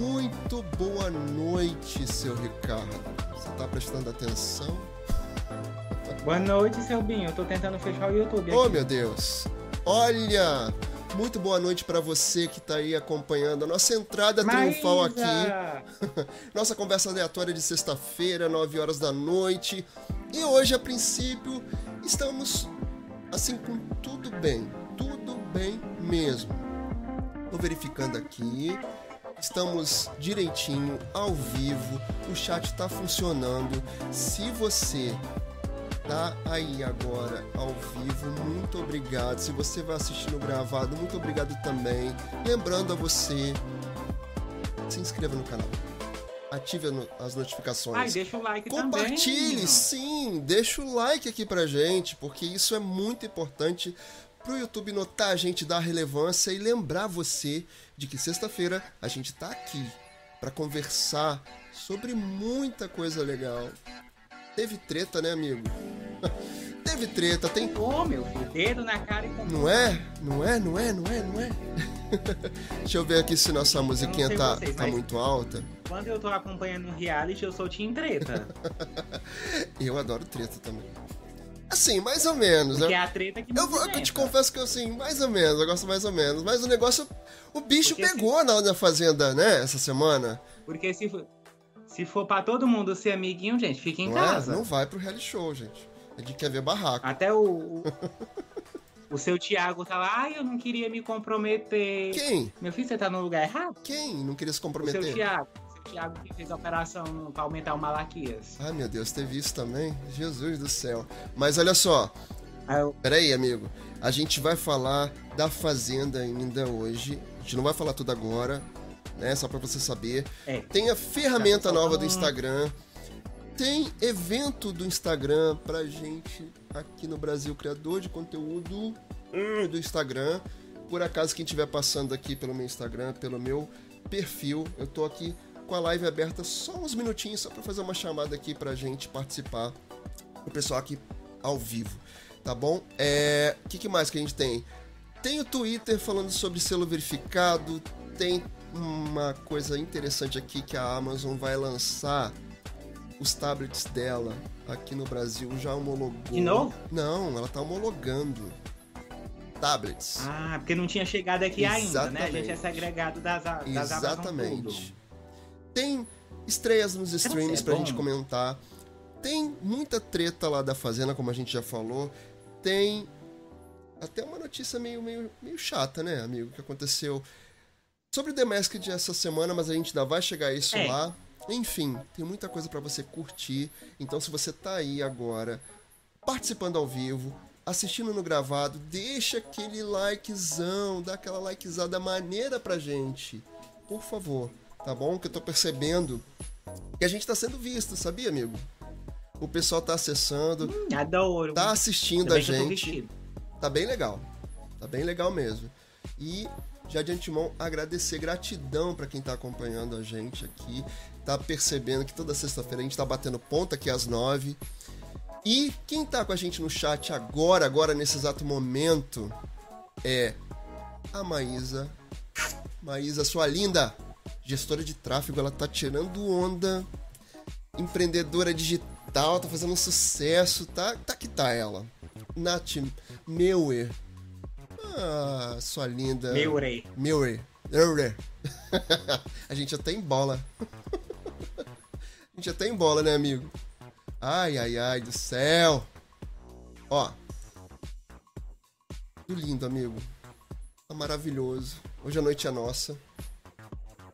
Muito boa noite, seu Ricardo. Você tá prestando atenção? Boa noite, seu Binho. Eu tô tentando fechar o YouTube. Oh, meu Deus. Olha, muito boa noite para você que tá aí acompanhando a nossa entrada Maísa! triunfal aqui. Nossa conversa aleatória de sexta-feira, 9 horas da noite. E hoje, a princípio, estamos assim com tudo bem. Tudo bem mesmo. Tô verificando aqui. Estamos direitinho, ao vivo. O chat tá funcionando. Se você tá aí agora ao vivo, muito obrigado. Se você vai assistir no gravado, muito obrigado também. Lembrando a você, se inscreva no canal. Ative as notificações. Ai, deixa o like Compartilhe, também. sim, deixa o like aqui pra gente, porque isso é muito importante pro YouTube notar a gente, dar relevância e lembrar você de que sexta-feira a gente tá aqui pra conversar sobre muita coisa legal. Teve treta, né, amigo? Teve treta, tem. Ô, meu filho, dedo na cara e com Não é? Não é? Não é? Não é? Não é? Deixa eu ver aqui se nossa musiquinha tá, vocês, tá muito alta. Quando eu tô acompanhando um reality, eu sou Team Treta. Eu adoro treta também. Assim, mais ou menos. Porque né? é a treta que me Eu, vou- eu te confesso que eu, assim, mais ou menos, eu gosto mais ou menos. Mas o negócio, o bicho Porque pegou na, na fazenda, né, essa semana. Porque se for, se for pra todo mundo ser amiguinho, gente, fica em não casa. é? Não vai pro reality show, gente. A gente quer ver barraco. Até o, o, seu Thiago tá lá, ai, eu não queria me comprometer. Quem? Meu filho, você tá no lugar errado? Quem não queria se comprometer? O seu Thiago que fez a operação pra aumentar o Malaquias. Ai, meu Deus, teve isso também? Jesus do céu. Mas olha só, Aí eu- Peraí, amigo. A gente vai falar da Fazenda ainda hoje. A gente não vai falar tudo agora, né? Só pra você saber. É. Tem a ferramenta tô nova do. Instagram. Tem evento do Instagram pra gente aqui no Brasil, criador de conteúdo hum, do Instagram. Por acaso, quem estiver passando aqui pelo meu Instagram, pelo meu perfil, eu tô aqui com a live aberta só uns minutinhos, só pra fazer uma chamada aqui pra gente participar. O pessoal aqui ao vivo, tá bom? É, o que, que mais que a gente tem? Tem o Twitter falando sobre selo verificado, tem uma coisa interessante aqui que a Amazon vai lançar os tablets dela aqui no Brasil já homologou. De novo? Não, ela tá homologando tablets. Ah, porque não tinha chegado aqui ainda, né? A gente é Exatamente. segregado das, a- das Amazon tudo. Tem estreias nos streams ser pra bom. gente comentar. Tem muita treta lá da Fazenda, como a gente já falou. Tem até uma notícia meio, meio, meio chata, né, amigo? Que aconteceu sobre The Masked essa semana, mas a gente ainda vai chegar a isso É. lá. Enfim, tem muita coisa pra você curtir. Então, se você tá aí agora participando ao vivo, assistindo no gravado, deixa aquele likezão, dá aquela likezada maneira pra gente. Por favor, tá bom? Que eu tô percebendo que a gente tá sendo visto, sabia, amigo? O pessoal tá acessando, Adoro. tá assistindo Ainda a gente. Tá bem legal. Tá bem legal mesmo. E já de antemão agradecer, gratidão pra quem tá acompanhando a gente aqui, tá percebendo que toda sexta-feira a gente tá batendo ponta aqui às nove. E quem tá com a gente no chat agora, agora nesse exato momento, é a Maísa. Maísa, sua linda gestora de tráfego, ela tá tirando onda. Empreendedora digital, tá fazendo um sucesso, tá? Tá que tá ela. Nath Meuer. Ah, sua linda. Meu rei. Meuer. Meuer. a gente até em bola. a gente até em bola, né, amigo? Ai, ai, ai do céu. Ó. Tudo lindo, amigo. Tá maravilhoso. Hoje a noite é nossa.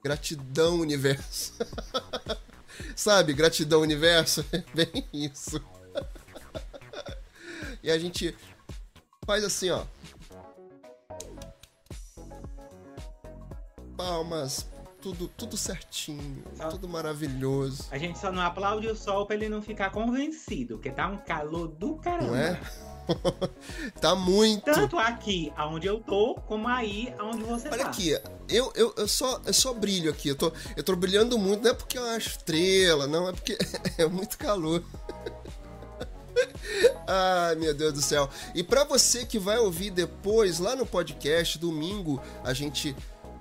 Gratidão, universo. Sabe, gratidão, universo? É bem isso. e a gente faz assim, ó. Palmas, tudo, tudo certinho, Só- tudo maravilhoso. A gente só não aplaude o sol pra ele não ficar convencido, porque tá um calor do caramba. Não é? tá muito. Tanto aqui, aonde eu tô, como aí, aonde você Olha tá. aqui, eu, eu, eu, só, eu só brilho aqui. Eu tô, eu tô brilhando muito, não é porque é uma estrela, não, é porque é muito calor. Ai, meu Deus do céu. E pra você que vai ouvir depois, lá no podcast, domingo, a gente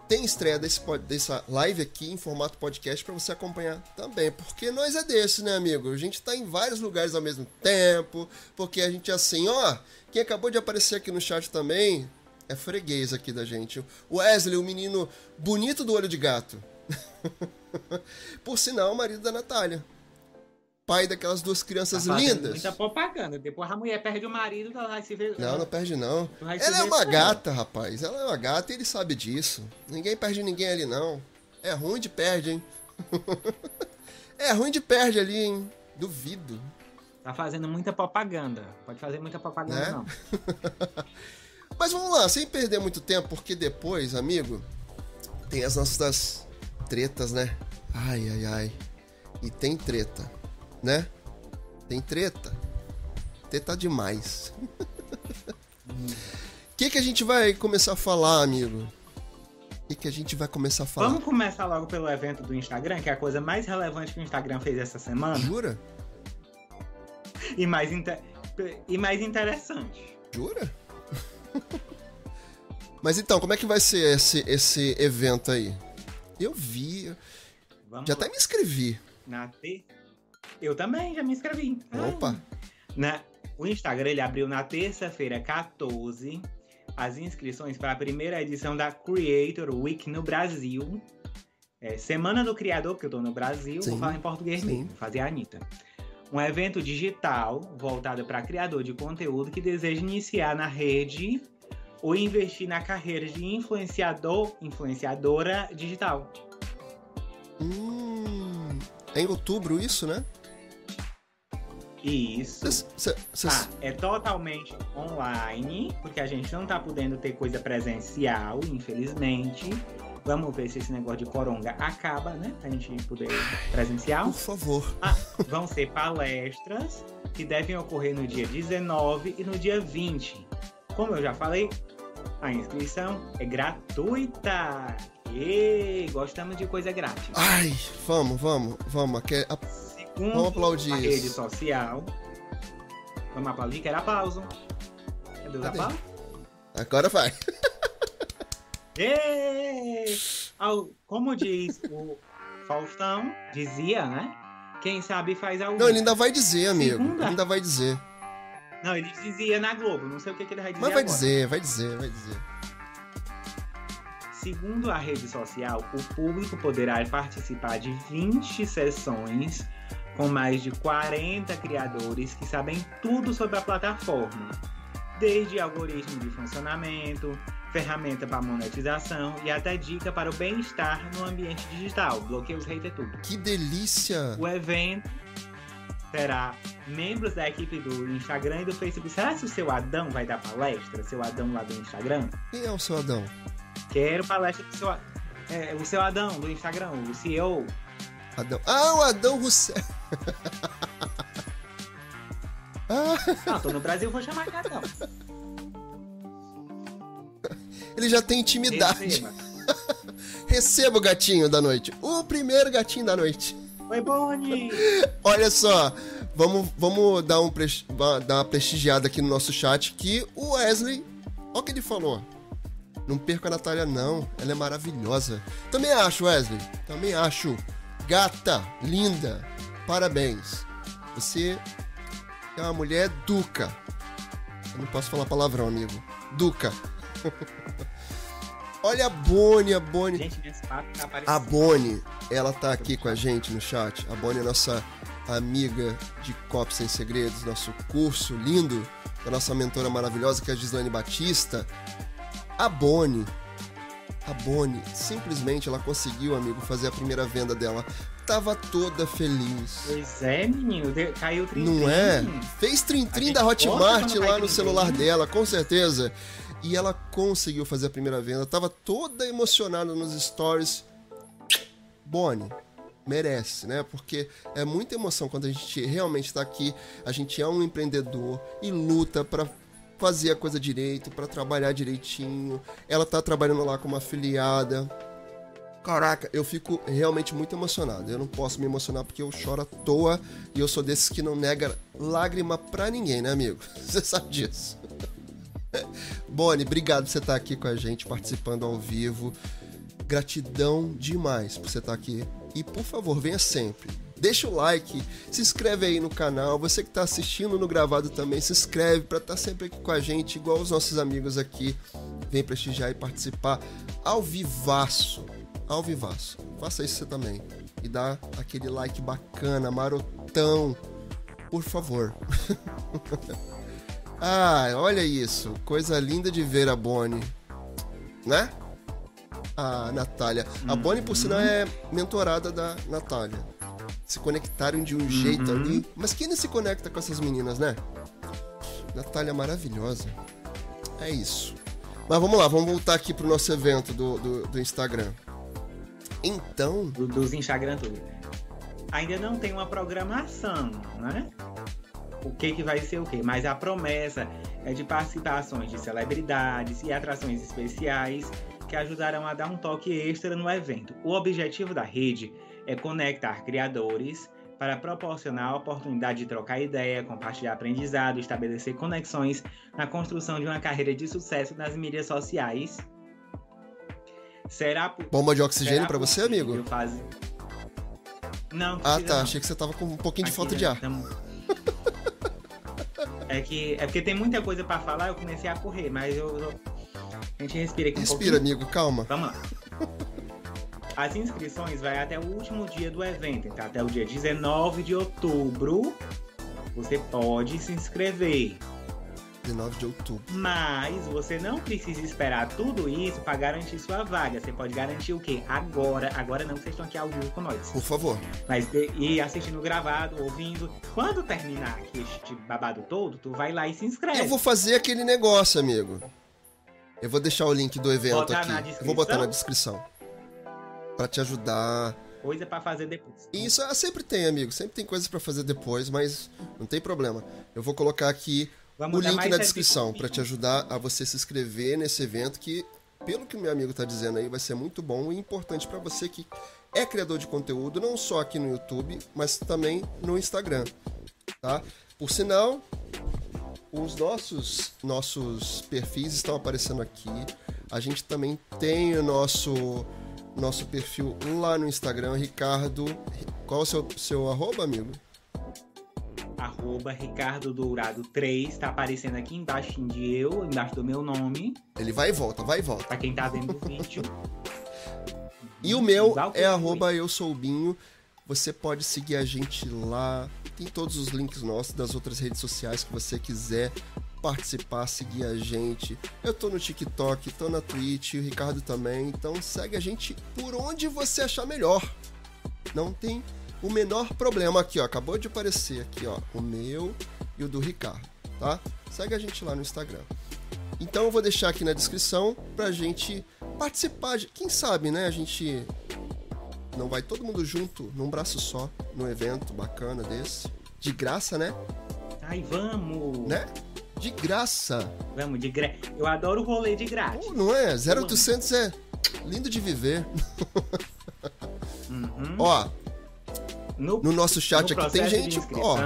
tem estreia desse, dessa live aqui em formato podcast para você acompanhar também. Porque nós é desse, né, amigo? A gente tá em vários lugares ao mesmo tempo. Porque a gente é assim, ó. Quem acabou de aparecer aqui no chat também é freguês aqui da gente. O Wesley, o menino bonito do olho de gato. Por sinal, o marido da Natália pai daquelas duas crianças tá lindas. Muita propaganda. Depois a mulher perde o marido, ela vai se ver. Não, não perde não. Ela é uma gata, rapaz. Ela é uma gata e ele sabe disso. Ninguém perde ninguém ali, não. É ruim de perde, hein? é ruim de perde ali, hein? Duvido. Tá fazendo muita propaganda. Pode fazer muita propaganda, né? não. Mas vamos lá, sem perder muito tempo, porque depois, amigo, tem as nossas tretas, né? Ai, ai, ai. E tem treta né? Tem treta. Treta demais. O que, que a gente vai começar a falar, amigo? O que, que a gente vai começar a falar? Vamos começar logo pelo evento do Instagram, que é a coisa mais relevante que o Instagram fez essa semana. Jura? E mais, inter... e mais interessante. Jura? Mas então, como é que vai ser esse, esse evento aí? Eu vi. Vamos já até me inscrevi. Na terça eu também, já me inscrevi. Opa! Na, o Instagram ele abriu na terça-feira, 14, as inscrições para a primeira edição da Creator Week no Brasil. É, Semana do Criador, que eu tô no Brasil, sim, vou falar em português sim. mesmo, fazer a Anitta. Um evento digital voltado para criador de conteúdo que deseja iniciar na rede ou investir na carreira de influenciador, influenciadora digital. Hum, é em outubro isso, né? Isso. Cês, cês... Ah, é totalmente online, porque a gente não tá podendo ter coisa presencial, infelizmente. Vamos ver se esse negócio de coronga acaba, né? Pra gente poder presencial. Por favor. Ah, vão ser palestras que devem ocorrer no dia 19 e no dia 20. Como eu já falei, a inscrição é gratuita. E gostamos de coisa grátis. Ai, vamos, vamos, vamos. Um, Vamos aplaudir a rede social. Vamos aplaudir? Quero aplauso. Cadê o aplauso? Agora vai. Como diz o Faustão, dizia, né? Quem sabe faz algo. Não, ele ainda vai dizer, amigo. Segunda. Ele ainda vai dizer. Não, ele dizia na Globo. Não sei o que, que ele vai dizer. Mas vai agora. dizer, vai dizer, vai dizer. Segundo a rede social, o público poderá participar de 20 sessões com mais de 40 criadores que sabem tudo sobre a plataforma, desde algoritmo de funcionamento, ferramenta para monetização e até dica para o bem-estar no ambiente digital. Bloqueia os haters tudo. Que delícia! O evento terá membros da equipe do Instagram e do Facebook. Será que o seu Adão vai dar palestra? Seu Adão lá do Instagram? Quem é o seu Adão? Quero palestra do seu, é, o seu Adão do Instagram, o CEO. Adão. Ah, o Adão Rousseff. ah. tô no Brasil, vou chamar de Adão. Ele já tem intimidade. Receba. Receba o gatinho da noite. O primeiro gatinho da noite. Oi, Bonnie! Olha só, vamos, vamos dar, um, dar uma prestigiada aqui no nosso chat que o Wesley, olha o que ele falou. Não perca a Natália, não. Ela é maravilhosa. Também acho, Wesley. Também acho. Gata, linda, parabéns. Você é uma mulher duca. Eu não posso falar palavrão, amigo. Duca. Olha a Bonnie, a Bonnie. Gente, tá a Bonnie, ela tá aqui com a gente no chat. A Bonnie é nossa amiga de Cops Sem Segredos, nosso curso lindo, da nossa mentora maravilhosa que é a Gislaine Batista. A Bonnie a Bonnie, simplesmente ela conseguiu, amigo, fazer a primeira venda dela. Tava toda feliz. Pois é, menino. Caiu trim, Não é? Fez trim-trim da Hotmart lá no celular dela, com certeza. E ela conseguiu fazer a primeira venda. Tava toda emocionada nos stories. Bonnie, merece, né? Porque é muita emoção quando a gente realmente está aqui, a gente é um empreendedor e luta para fazer a coisa direito, para trabalhar direitinho. Ela tá trabalhando lá como afiliada. Caraca, eu fico realmente muito emocionado. Eu não posso me emocionar porque eu choro à toa e eu sou desses que não nega lágrima pra ninguém, né, amigo? Você sabe disso. Bonnie, obrigado por você estar aqui com a gente, participando ao vivo. Gratidão demais por você estar aqui. E por favor, venha sempre. Deixa o like, se inscreve aí no canal. Você que está assistindo no gravado também, se inscreve para estar tá sempre aqui com a gente, igual os nossos amigos aqui. Vem prestigiar e participar ao vivaço. Ao vivaço. Faça isso você também. E dá aquele like bacana, marotão. Por favor. ah, olha isso. Coisa linda de ver a Bonnie. Né? A Natália. A Bonnie, por sinal, é mentorada da Natália. Se conectaram de um uhum. jeito ali. Mas quem não se conecta com essas meninas, né? Natália maravilhosa. É isso. Mas vamos lá, vamos voltar aqui pro nosso evento do, do, do Instagram. Então. Do, dos Instagram tudo. Ainda não tem uma programação, né? O que, que vai ser o quê? Mas a promessa é de participações de celebridades e atrações especiais que ajudarão a dar um toque extra no evento. O objetivo da rede é conectar criadores para proporcionar a oportunidade de trocar ideia, compartilhar aprendizado, estabelecer conexões na construção de uma carreira de sucesso nas mídias sociais Será Bomba de oxigênio para você, amigo? Faz... Não, Ah, tá. Não. Achei que você tava com um pouquinho Aqui, de falta de ar. Tamo... é que é porque tem muita coisa para falar, eu comecei a correr, mas eu, eu... a gente respira aqui um Respira, amigo, calma. Vamos lá. As inscrições vai até o último dia do evento, então até o dia 19 de outubro. Você pode se inscrever. 19 de outubro. Mas você não precisa esperar tudo isso para garantir sua vaga. Você pode garantir o quê? Agora. Agora não, vocês estão aqui ao vivo com nós. Por favor. Mas e assistindo gravado, ouvindo. Quando terminar aqui este babado todo, tu vai lá e se inscreve. Eu vou fazer aquele negócio, amigo. Eu vou deixar o link do evento botar aqui. Eu vou botar na descrição. Para te ajudar coisa para fazer depois. Isso ah, sempre tem, amigo. Sempre tem coisas para fazer depois, mas não tem problema. Eu vou colocar aqui Vamos o link na descrição para te ajudar a você se inscrever nesse evento que, pelo que o meu amigo está dizendo aí, vai ser muito bom e importante para você que é criador de conteúdo, não só aqui no YouTube, mas também no Instagram, tá? Por sinal, os nossos nossos perfis estão aparecendo aqui. A gente também tem o nosso nosso perfil lá no Instagram, Ricardo. Qual é o seu, seu arroba, amigo? arroba Ricardo Dourado 3, tá aparecendo aqui embaixo de eu, embaixo do meu nome. Ele vai e volta, vai e volta. Pra quem tá vendo o vídeo. e o meu é arroba eu sou o Binho. Você pode seguir a gente lá. Tem todos os links nossos das outras redes sociais que você quiser participar, seguir a gente. Eu tô no TikTok, tô na Twitch, o Ricardo também. Então segue a gente por onde você achar melhor. Não tem o menor problema aqui, ó. Acabou de aparecer aqui, ó. O meu e o do Ricardo, tá? Segue a gente lá no Instagram. Então eu vou deixar aqui na descrição pra gente participar. De, quem sabe, né? A gente não vai todo mundo junto num braço só num evento bacana desse. De graça, né? Ai, vamos! Né? De graça. Vamos, de graça. Eu adoro o rolê de grátis. Oh, não é? 0800 é lindo de viver. Uhum. Ó, no, no nosso chat no aqui tem gente, ó.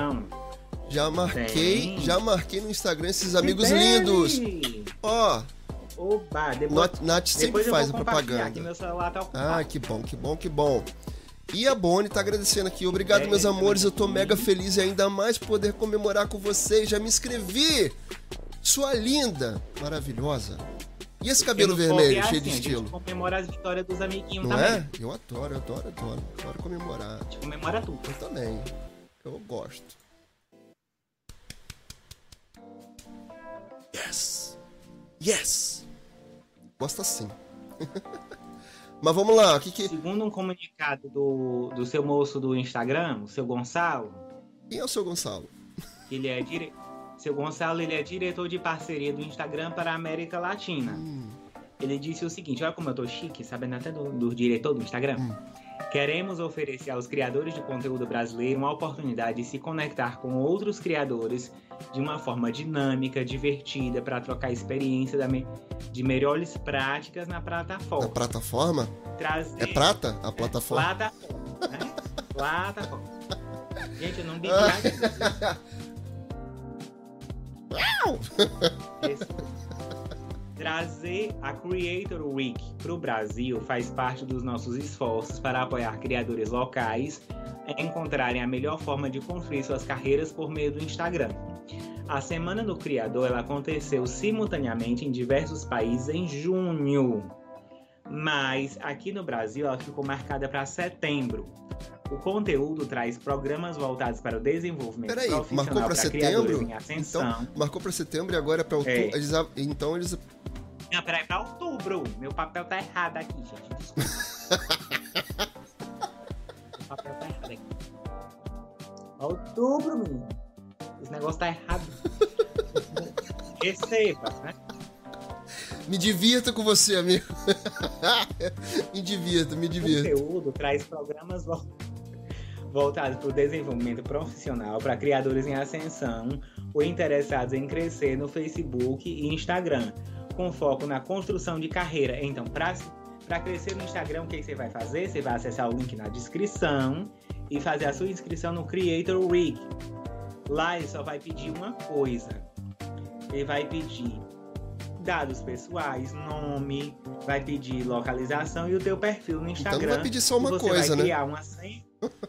Já marquei, tem. já marquei no Instagram esses amigos lindos. Ó. Oba, depois, Nath sempre faz a propaganda. Tá ah, que bom, que bom, que bom. E a Bonnie tá agradecendo aqui. Obrigado, é, meus amores. Eu tô mega feliz e ainda mais poder comemorar com vocês. Já me inscrevi. Sua linda, maravilhosa. E esse cabelo vermelho, é cheio de estilo? A comemora as vitórias dos amiguinhos Não também. é? Eu adoro, eu adoro, adoro. Adoro comemorar. A gente comemora tudo. Eu também. Eu gosto. Yes! Yes! Gosto assim. Mas vamos lá, o que que... Segundo um comunicado do, do seu moço do Instagram, o seu Gonçalo... Quem é o seu Gonçalo? Ele é diretor seu Gonçalo ele é diretor de parceria do Instagram para a América Latina. Hum. Ele disse o seguinte: olha como eu tô chique, sabendo até do, do diretor do Instagram. Hum. Queremos oferecer aos criadores de conteúdo brasileiro uma oportunidade de se conectar com outros criadores de uma forma dinâmica, divertida, para trocar experiência de melhores práticas na plataforma. Na plataforma? Trazer... É prata a plataforma? É, plataforma, né? plataforma. Gente, eu não bebi Trazer a Creator Week para o Brasil faz parte dos nossos esforços para apoiar criadores locais a encontrarem a melhor forma de construir suas carreiras por meio do Instagram. A Semana do Criador ela aconteceu simultaneamente em diversos países em junho, mas aqui no Brasil ela ficou marcada para setembro. O conteúdo traz programas voltados para o desenvolvimento Peraí, profissional marcou para para setembro? em ascensão. Então, marcou para setembro e agora é para outubro. É. Eles, então eles. Não, peraí, pra outubro. Meu papel tá errado aqui, gente. Desculpa. Meu papel tá errado aqui. Outubro, menino. Esse negócio tá errado. Receba, né? Me divirta com você, amigo. me divirta, me O divirta. conteúdo traz programas vol- voltados para o desenvolvimento profissional para criadores em ascensão ou interessados em crescer no Facebook e Instagram, com foco na construção de carreira. Então, para crescer no Instagram, o que você vai fazer? Você vai acessar o link na descrição e fazer a sua inscrição no Creator Week. Lá ele só vai pedir uma coisa. Ele vai pedir dados pessoais, nome, vai pedir localização e o teu perfil no Então Instagram. não vai pedir só uma você coisa, vai né? criar uma senha,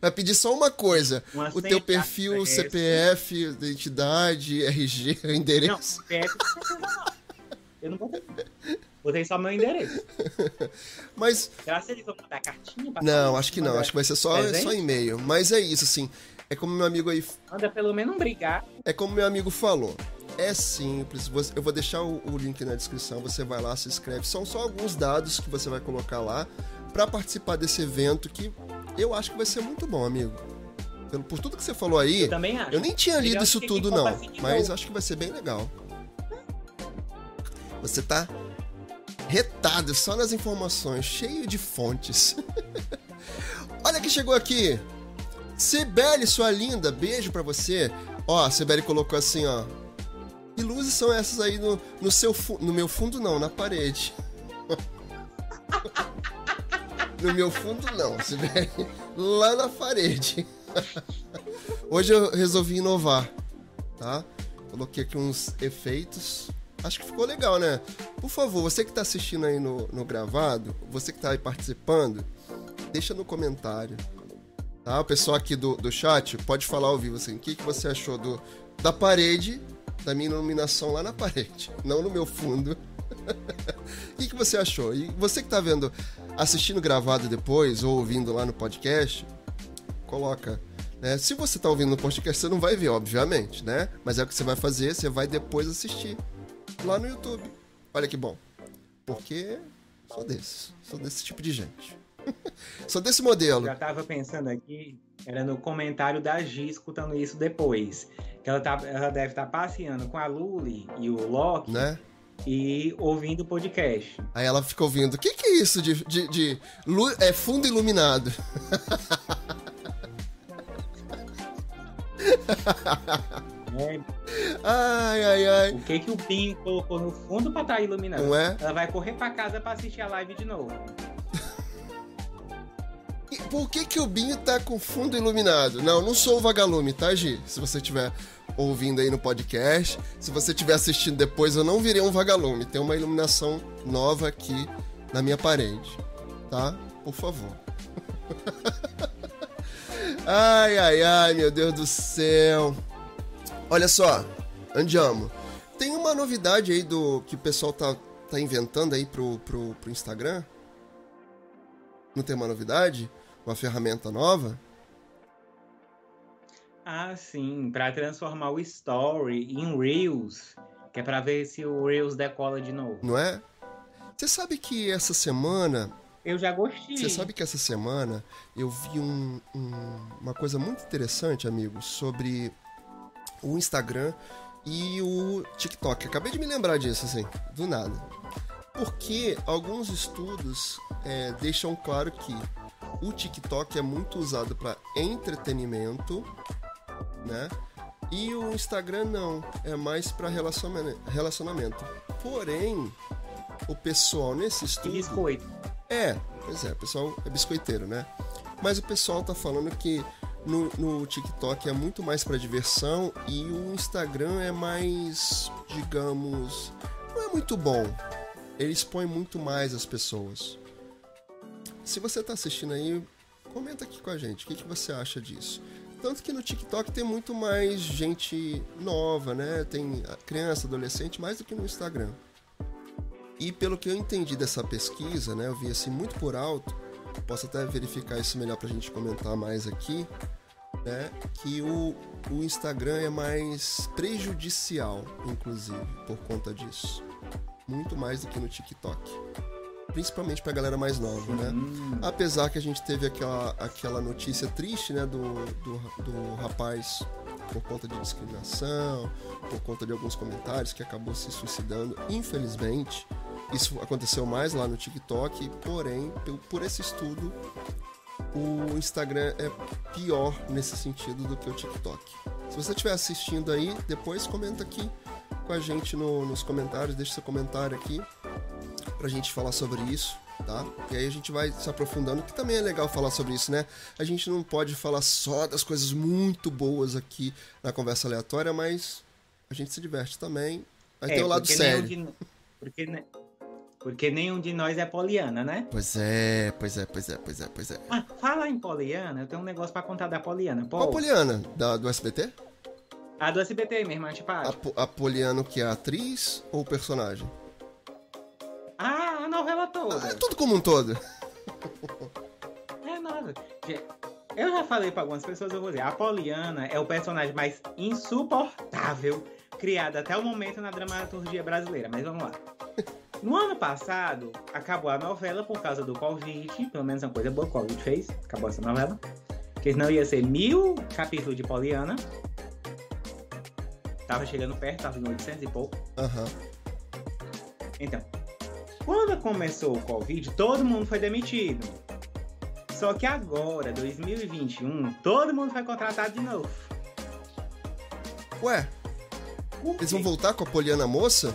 Vai pedir só uma coisa: uma o teu perfil, acesso. CPF, identidade, RG, Não, endereço. CPF não não. Eu não botei. Botei só meu endereço. Mas Será que eles vão mandar cartinha? pra não, acho que não. Acho que vai ser só, presente? só e-mail. Mas é isso, assim. É como meu amigo aí Manda pelo menos brigar. É como meu amigo falou. É simples. Eu vou deixar o, o link na descrição. Você vai lá, se inscreve. São só alguns dados que você vai colocar lá para participar desse evento que eu acho que vai ser muito bom, amigo. Pelo, por tudo que você falou aí, Eu também acho. eu nem tinha lido isso tudo não, mas novo. acho que vai ser bem legal. Você tá retado só nas informações, cheio de fontes. Olha que chegou aqui. Sibeli, sua linda, beijo pra você. Ó, a Sibeli colocou assim, ó. Que luzes são essas aí no, no seu no meu fundo não, na parede. no meu fundo não, Sibeli. Lá na parede. Hoje eu resolvi inovar, tá? Coloquei aqui uns efeitos. Acho que ficou legal, né? Por favor, você que tá assistindo aí no, no gravado, você que tá aí participando, deixa no comentário. Tá? O pessoal aqui do, do chat pode falar ao vivo assim, o que, que você achou do, da parede, da minha iluminação lá na parede, não no meu fundo. O que, que você achou? E você que tá vendo, assistindo gravado depois ou ouvindo lá no podcast, coloca. Né? Se você tá ouvindo no podcast, você não vai ver, obviamente, né? Mas é o que você vai fazer, você vai depois assistir lá no YouTube. Olha que bom. Porque sou desse, sou desse tipo de gente. sou desse modelo. Já tava pensando aqui, era no comentário da Gi escutando isso depois. Que ela, tá, ela deve estar passeando com a Luli e o Loki Né? E ouvindo o podcast. Aí ela fica ouvindo, o que, que é isso de, de, de lu- é fundo iluminado? né? Ai, ai, ai. O que que o Pinho colocou no fundo pra estar iluminando? Não é? Ela vai correr pra casa pra assistir a live de novo. Por que, que o Binho tá com fundo iluminado? Não, não sou o vagalume, tá, Gi? Se você estiver ouvindo aí no podcast, se você estiver assistindo depois, eu não virei um vagalume. Tem uma iluminação nova aqui na minha parede, tá? Por favor. ai, ai, ai, meu Deus do céu. Olha só, andiamo. Tem uma novidade aí do que o pessoal tá, tá inventando aí pro, pro, pro Instagram. Não tem uma novidade? Uma ferramenta nova? Ah, sim, pra transformar o Story em Reels, que é pra ver se o Reels decola de novo. Não é? Você sabe que essa semana. Eu já gostei. Você sabe que essa semana eu vi um- um- uma coisa muito interessante, amigo, sobre o Instagram e o TikTok. Acabei de me lembrar disso, assim, do nada. Porque alguns estudos é, deixam claro que o TikTok é muito usado para entretenimento, né? E o Instagram não, é mais para relacionamento. Porém, o pessoal nesse E estudo biscoito. é, pois é, o pessoal é biscoiteiro, né? Mas o pessoal tá falando que no, no TikTok é muito mais para diversão e o Instagram é mais, digamos, não é muito bom. Ele expõe muito mais as pessoas. Se você está assistindo aí, comenta aqui com a gente. O que, que você acha disso? Tanto que no TikTok tem muito mais gente nova, né? Tem criança, adolescente, mais do que no Instagram. E pelo que eu entendi dessa pesquisa, né? Eu vi assim muito por alto. Posso até verificar isso melhor para a gente comentar mais aqui né, que o, o Instagram é mais prejudicial, inclusive, por conta disso. Muito mais do que no TikTok. Principalmente pra galera mais nova, né? Apesar que a gente teve aquela, aquela notícia triste, né, do, do, do rapaz por conta de discriminação, por conta de alguns comentários que acabou se suicidando. Infelizmente, isso aconteceu mais lá no TikTok, porém, por esse estudo, o Instagram é pior nesse sentido do que o TikTok. Se você estiver assistindo aí, depois comenta aqui com a gente no, nos comentários, deixa seu comentário aqui pra gente falar sobre isso, tá? E aí a gente vai se aprofundando, que também é legal falar sobre isso, né? A gente não pode falar só das coisas muito boas aqui na conversa aleatória, mas a gente se diverte também. Aí é, tem o lado sério. De, porque, porque nenhum de nós é poliana, né? Pois é, pois é, pois é, pois é, pois é. Ah, fala em poliana, eu tenho um negócio pra contar da poliana. Pô. Qual poliana? Da, do SBT? A do SBT mesmo, antipática. A, a poliana que é a atriz ou personagem? Ah, a novela toda. Ah, é tudo como um todo. é nada. Eu já falei pra algumas pessoas, eu vou dizer, a Poliana é o personagem mais insuportável criado até o momento na dramaturgia brasileira, mas vamos lá. No ano passado, acabou a novela por causa do Covid. Pelo menos uma coisa boa que o Covid fez. Acabou essa novela. Porque senão ia ser mil capítulos de Poliana. Tava chegando perto, tava em 800 e pouco. Aham. Uhum. Então, quando começou o Covid, todo mundo foi demitido. Só que agora, 2021, todo mundo foi contratado de novo. Ué? Eles vão voltar com a Poliana Moça?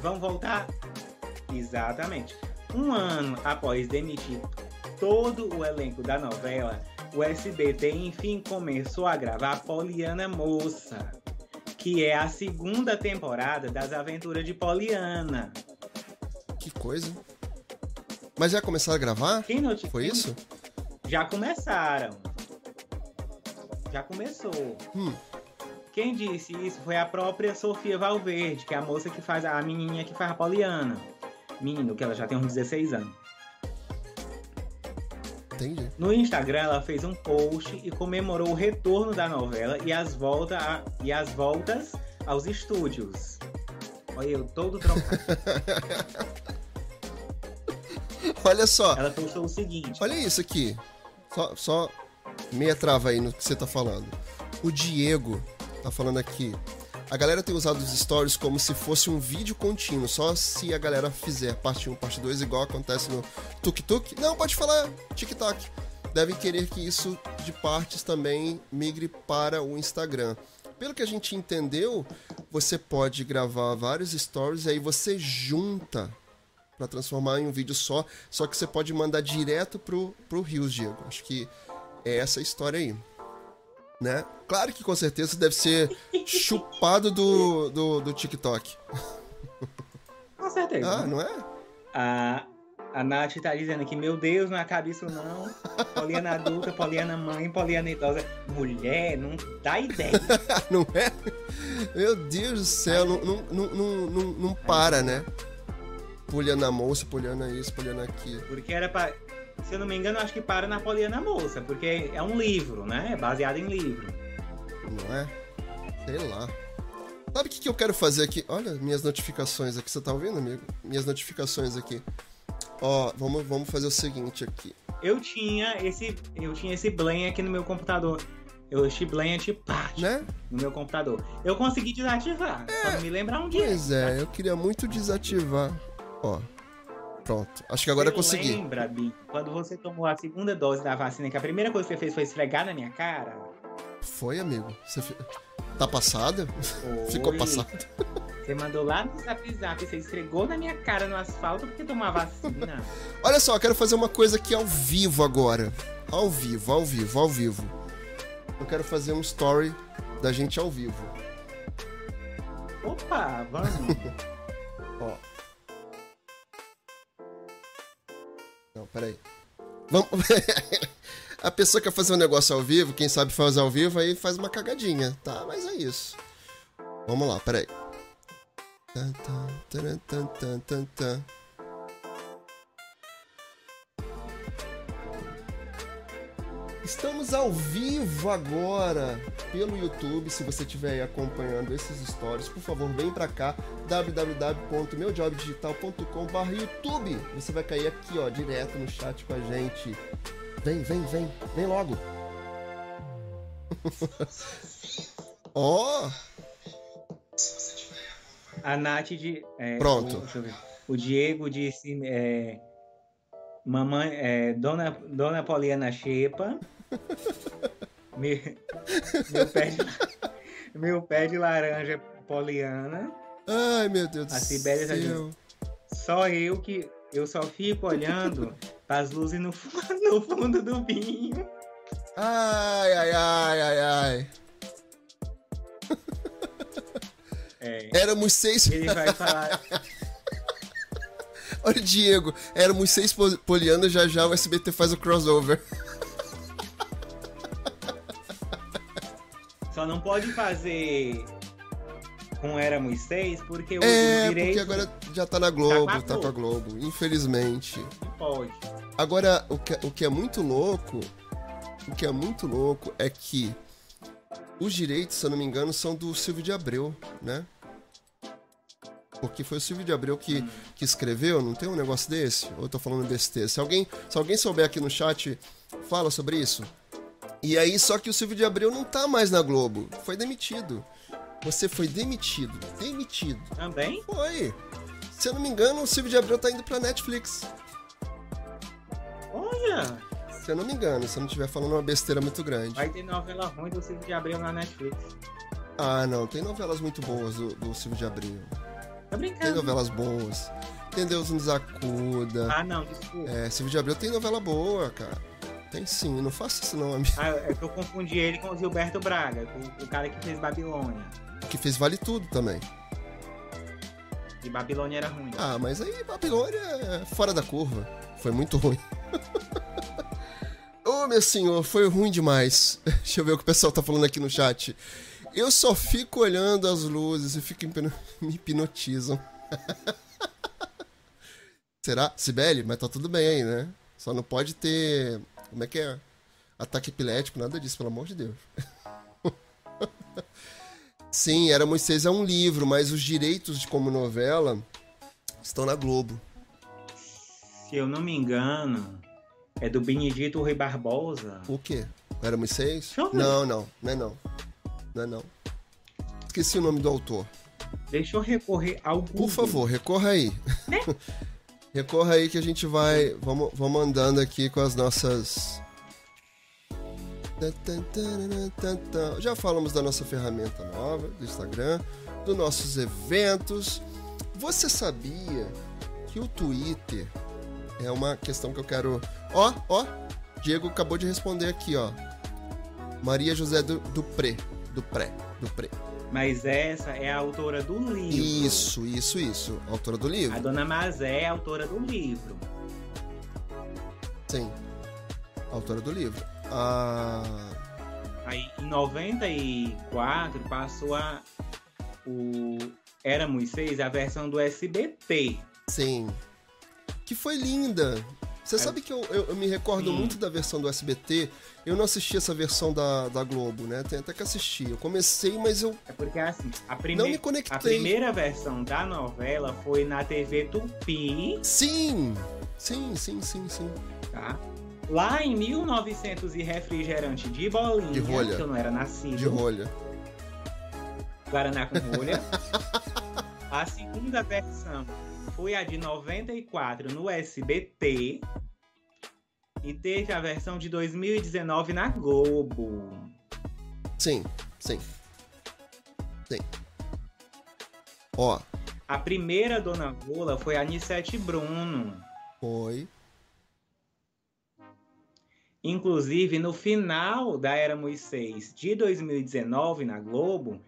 Vão voltar? Exatamente. Um ano após demitir todo o elenco da novela, o SBT enfim começou a gravar Poliana Moça, que é a segunda temporada das aventuras de Poliana. Que coisa. Mas já começaram a gravar? Quem não Foi isso? Já começaram. Já começou. Hum. Quem disse isso foi a própria Sofia Valverde, que é a moça que faz a menininha que faz a Poliana. Menino, que ela já tem uns 16 anos. Entendi. No Instagram, ela fez um post e comemorou o retorno da novela e as, volta a, e as voltas aos estúdios. Olha eu todo trocado. Olha só. Ela postou o seguinte. Olha isso aqui. Só, só meia trava aí no que você tá falando. O Diego tá falando aqui. A galera tem usado os stories como se fosse um vídeo contínuo, só se a galera fizer parte 1, parte 2, igual acontece no tuk-tuk. Não, pode falar TikTok. Devem querer que isso de partes também migre para o Instagram. Pelo que a gente entendeu, você pode gravar vários stories e aí você junta para transformar em um vídeo só, só que você pode mandar direto pro, pro Rios, Diego. Acho que é essa história aí né? Claro que com certeza deve ser chupado do, do, do TikTok. Com certeza. Ah, não é? A, a Nath tá dizendo aqui, meu Deus, não acaba isso não. Poliana adulta, Poliana mãe, Poliana idosa. Mulher, não dá ideia. não é? Meu Deus do céu, não, não, não, não, não para, né? Poliana moça, Poliana isso, Poliana aquilo. Porque era pra se eu não me engano, acho que para na Poliana Moça, porque é um livro, né? É baseado em livro. Não é? Sei lá. Sabe o que, que eu quero fazer aqui? Olha minhas notificações aqui, você tá ouvindo, amigo? Minhas notificações aqui. Ó, vamos, vamos fazer o seguinte aqui. Eu tinha esse, eu tinha esse blame aqui no meu computador. Eu este blame antipático né? no meu computador. Eu consegui desativar, é, só me lembrar um dia. Pois é, eu queria muito desativar. Ó, Pronto. Acho que agora você eu consegui. Lembra, Bi, quando você tomou a segunda dose da vacina, que a primeira coisa que você fez foi esfregar na minha cara? Foi, amigo. Você tá passada? Ficou passada? Você mandou lá no zap zap, você esfregou na minha cara no asfalto porque tomou a vacina. Olha só, eu quero fazer uma coisa aqui ao vivo agora. Ao vivo, ao vivo, ao vivo. Eu quero fazer um story da gente ao vivo. Opa, vamos. Não, peraí. Vamos. A pessoa quer fazer um negócio ao vivo, quem sabe fazer ao vivo, aí faz uma cagadinha, tá? Mas é isso. Vamos lá, peraí. Tan, tan, tan, tan, tan, tan. Estamos ao vivo agora pelo YouTube. Se você estiver aí acompanhando esses stories, por favor, vem pra cá www.meujobdigital.com.br YouTube. Você vai cair aqui, ó, direto no chat com a gente. Vem, vem, vem, vem logo. Ó, A Nath de. é, Pronto. O. O Diego disse. é, mamãe. é, Dona, Dona Poliana Xepa. meu, meu, pé de, meu pé de laranja Poliana. ai meu Deus do A Sibéria céu. Só eu que. Eu só fico olhando as luzes no, no fundo do vinho. Ai, ai, ai, ai, ai. É, Éramos seis. ele vai falar. Olha, Diego, éramos seis po- polianos, já já o SBT faz o crossover. Não pode fazer com Éramos Seis, porque o É, direito porque agora já tá na Globo, Tá com a tá com a Globo, infelizmente. não pode. Agora, o que, o que é muito louco, o que é muito louco é que os direitos, se eu não me engano, são do Silvio de Abreu, né? Porque foi o Silvio de Abreu que, que escreveu, não tem um negócio desse? Ou eu tô falando besteira? Se alguém, se alguém souber aqui no chat, fala sobre isso. E aí, só que o Silvio de Abreu não tá mais na Globo, foi demitido. Você foi demitido, demitido. Também? Foi. Se eu não me engano, o Silvio de Abreu tá indo pra Netflix. Olha, Se eu não me engano, se eu não estiver falando uma besteira muito grande. vai ter novela ruim do Silvio de Abreu na Netflix. Ah, não, tem novelas muito boas do, do Silvio de Abreu. Tá Tem brincando. novelas boas. Tem Deus nos acuda. Ah, não, desculpa. É, Silvio de Abreu tem novela boa, cara. Tem sim, não faça isso não, amigo. Ah, é que eu confundi ele com o Gilberto Braga, o, o cara que fez Babilônia. Que fez Vale Tudo também. E Babilônia era ruim. Ah, mas aí Babilônia é fora da curva. Foi muito ruim. Ô, meu senhor, foi ruim demais. Deixa eu ver o que o pessoal tá falando aqui no chat. Eu só fico olhando as luzes e fico hipno- me hipnotizam. Será? Sibeli? Mas tá tudo bem aí, né? Só não pode ter. Como é que é? Ataque epilético, nada disso, pelo amor de Deus. Sim, Era Moisés é um livro, mas os direitos de como novela estão na Globo. Se eu não me engano, é do Benedito Rui Barbosa. O quê? Era Moisés? Deixa eu ver. Não, não, não é não. Não é não. Esqueci o nome do autor. Deixa eu recorrer ao Google. Por favor, recorra aí. Né? recorra aí que a gente vai. Vamos, vamos andando aqui com as nossas. Já falamos da nossa ferramenta nova do Instagram, dos nossos eventos. Você sabia que o Twitter é uma questão que eu quero. Ó, ó, Diego acabou de responder aqui, ó. Maria José do, do Pré. Do Pré. Do Pré. Mas essa é a autora do livro. Isso, isso, isso. Autora do A livro. dona Mazé é a autora do livro. Sim. Autora do livro. Ah, Aí em 94 passou a o Éramos Seis, a versão do SBT. sim. Que foi linda. Você É. sabe que eu, eu- eu me recordo Sim. muito da versão do SBT. Eu não assisti essa versão da, da Globo, né? Tem até que assistir. Eu comecei, mas eu É porque assim, a, não me a conectei. primeira versão da novela foi na TV Tupi, Sim! Sim, sim, sim, sim. tá? Lá em 1900 e refrigerante de bolinha, De rolha. que eu não era nascido. De rolha. Guaraná com rolha. a segunda versão foi a de 94 no SBT. E teve a versão de 2019 na Globo. Sim, sim. Sim. Ó, A primeira Dona Vola foi a Anissete Bruno. foi. Inclusive, no final da Era Moisés de 2019 na Globo,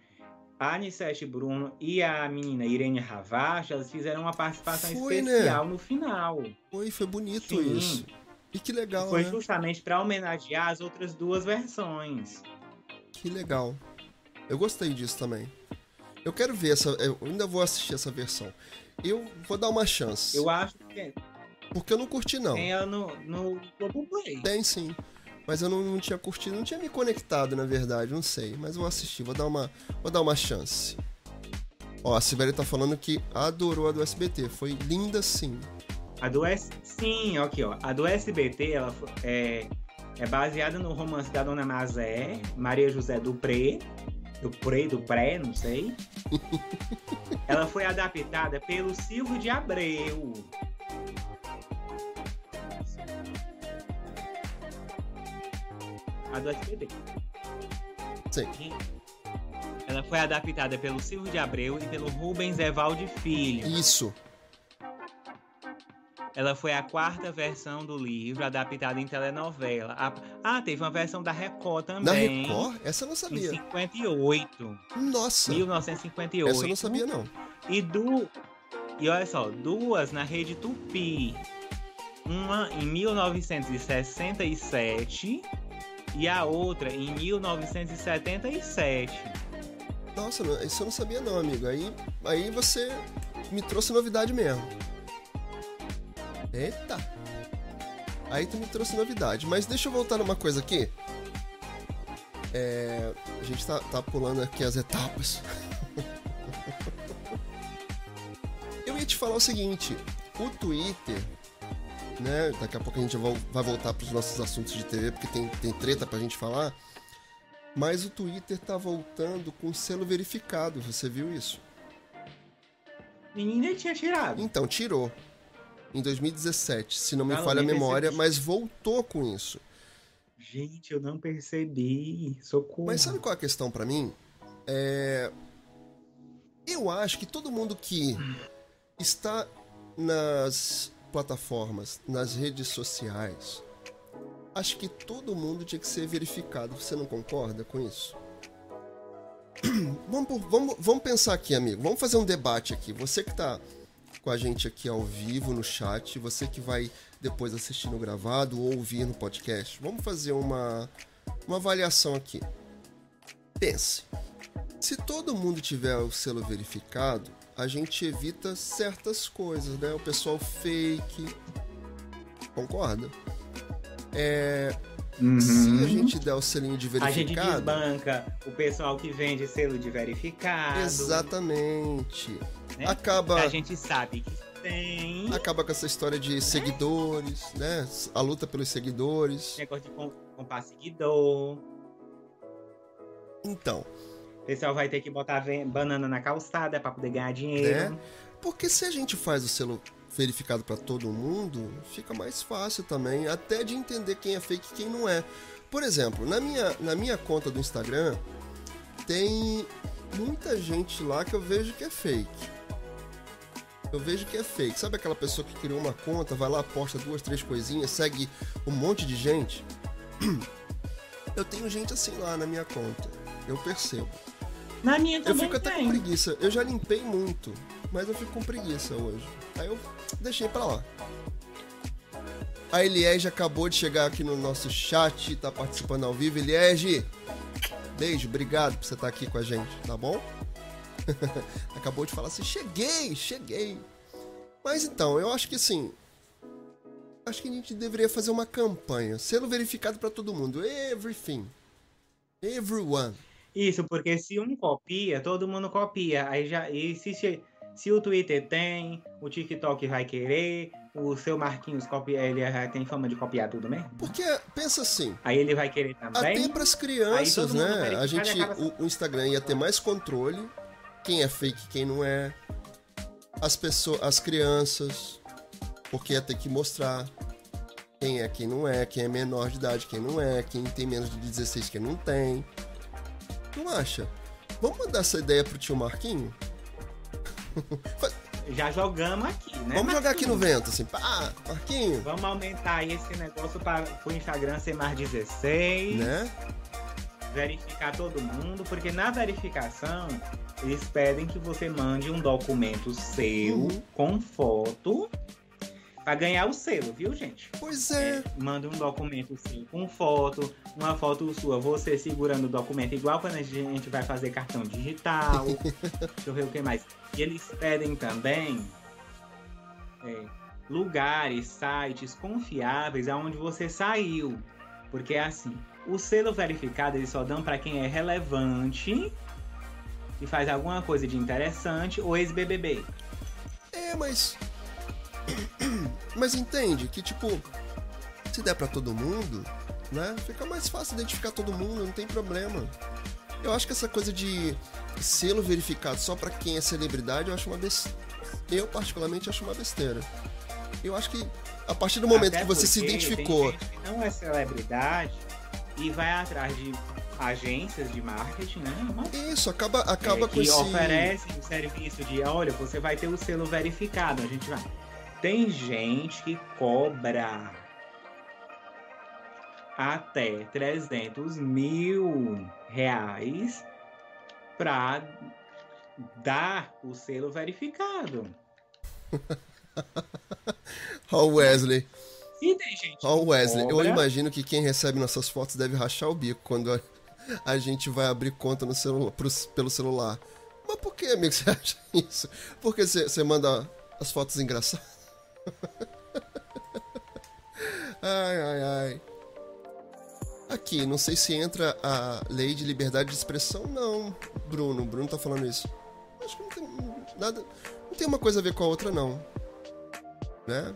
a Anissete Bruno e a menina Irene Ravache, elas fizeram uma participação Foi, né? especial no final. Foi, foi bonito Sim. isso. E que legal, Foi né? justamente para homenagear as outras duas versões. Que legal. Eu gostei disso também. Eu quero ver essa. Eu ainda vou assistir essa versão. Eu vou dar uma chance. Eu acho que Porque eu não curti, não. tem ela no, no Globoplay. Tem sim. Mas eu não, não tinha curtido, não tinha me conectado, na verdade, não sei. Mas vou assistir, vou dar uma, vou dar uma chance. Ó, a Sibeli tá falando que adorou a do SBT. Foi linda sim. A do S... Sim, aqui, ó. A do SBT, ela é, é baseada no romance da Dona Mazé, Maria José Dupré. Dupré, Dupré, não sei. ela foi adaptada pelo Silvio de Abreu. A do SBT. Sim. Ela foi adaptada pelo Silvio de Abreu e pelo Rubens Evaldo Filho. Isso. Ela foi a quarta versão do livro, adaptada em telenovela. A- Ah, teve uma versão da Record também. Record? Essa eu não Em sabia. 58. Nossa. 1958. Essa eu não sabia, não. E, du... e olha só, duas na rede Tupi. Uma em 1967 e a outra em 1977. Nossa, isso eu não sabia, não, amigo. Aí, aí você me trouxe novidade mesmo. Eita. Aí tu me trouxe novidade. Mas deixa eu voltar numa coisa aqui. É, a gente tá, tá pulando aqui as etapas. eu ia te falar o seguinte: o Twitter, né? Daqui a pouco a gente vai voltar pros nossos assuntos de TV, porque tem, tem treta pra gente falar. Mas o Twitter tá voltando com selo verificado, você viu isso? Ninguém tinha tirado. Então, tirou. Em 2017, se não me Ah, não, falha a memória, percebi. mas voltou com isso. Gente, eu não percebi. Socorro. Mas sabe qual é a questão pra mim? É... Eu acho que todo mundo que está nas plataformas, nas redes sociais, acho que todo mundo tinha que ser verificado. Você não concorda com isso? vamos, por- vamos, vamos pensar aqui, amigo. Vamos fazer um debate aqui. Você que tá com a gente aqui ao vivo no chat, você que vai depois assistir no gravado ou ouvir no podcast, vamos fazer uma, uma avaliação aqui. Pense. Se todo mundo tiver o selo verificado, a gente evita certas coisas, né? O pessoal fake. Concorda? É, Se a gente der o selinho de Uhum. A gente verificado. desbanca o pessoal que vende selo de verificado. Exatamente. né? Acaba. A gente sabe que tem. Acaba com essa história de seguidores, né? A luta pelos seguidores. Negócio de com- comprar seguidor. Então, pessoal vai ter que botar banana na calçada pra poder ganhar dinheiro. né? Porque se a gente faz o selo verificado para todo mundo, fica mais fácil também, até de entender quem é fake e quem não é. Por exemplo, na minha, na minha conta do Instagram, tem muita gente lá que eu vejo que é fake. Eu vejo que é fake. Sabe aquela pessoa que criou uma conta, vai lá, posta duas, três coisinhas, segue um monte de gente? Eu tenho gente assim lá na minha conta. Eu percebo. Na minha Eu também fico até com preguiça. Eu já limpei muito, mas eu fico com preguiça hoje. Aí eu deixei pra lá. A Eliege acabou de chegar aqui no nosso chat, tá participando ao vivo. Eliege, beijo, obrigado por você estar aqui com a gente, tá bom? acabou de falar assim: cheguei, cheguei. Mas então, eu acho que assim. Acho que a gente deveria fazer uma campanha. Selo verificado pra todo mundo. Everything. Everyone. Isso, porque se um copia, todo mundo copia. Aí já. E se, se, o Twitter tem, o TikTok vai querer, o seu Marquinhos copia, ele tem fama de copiar tudo mesmo. Porque, pensa assim, Aí ele vai querer também. Até para as crianças, né? A gente, o, o Instagram ia ter mais controle, quem é fake, quem não é. As pessoas, as crianças, porque ia ter que mostrar quem é, quem não é, quem é menor de idade, quem não é, quem tem menos de 16, quem não tem. Não acha? Vamos mandar essa ideia pro tio Marquinho? Já jogamos aqui, né? Vamos jogar aqui no vento, assim, pá, Marquinho, Vamos aumentar aí esse negócio para o Instagram ser mais 16. né? verificar todo mundo, porque na verificação eles pedem que você mande um documento seu Uhum. com foto para ganhar o selo, viu, gente? Pois é. Manda um documento seu com foto, uma foto sua, você segurando o documento, igual quando a gente vai fazer cartão digital. Deixa eu ver o que mais. E eles pedem também é, lugares, sites confiáveis aonde você saiu. Porque é assim, o selo verificado eles só dão para quem é relevante e faz alguma coisa de interessante ou ex-BBB. É, mas. Mas entende que, tipo, se der pra todo mundo, né? Fica mais fácil identificar todo mundo, não tem problema. Eu acho que essa coisa de selo verificado só pra quem é celebridade, eu acho uma besteira. Eu, particularmente, acho uma besteira. Eu acho que a partir do momento Até que você se identificou. Não é celebridade e vai atrás de agências de marketing, né? Uma Isso, acaba, acaba é, com que esse. oferecem o serviço de, olha, você vai ter o selo verificado, a gente vai. Tem gente que cobra até 300 mil reais para dar o selo verificado. Ó, o Wesley. E tem gente Ó, o que Wesley. Eu cobra. imagino que quem recebe nossas fotos deve rachar o bico quando a, gente vai abrir conta no celular, pelo celular. Mas por que, amigo, você acha isso? Porque você manda as fotos engraçadas? ai, ai, ai. Aqui, não sei se entra a lei de liberdade de expressão, não, Bruno. Bruno tá falando isso. Acho que não tem nada. Não tem uma coisa a ver com a outra, não. Né?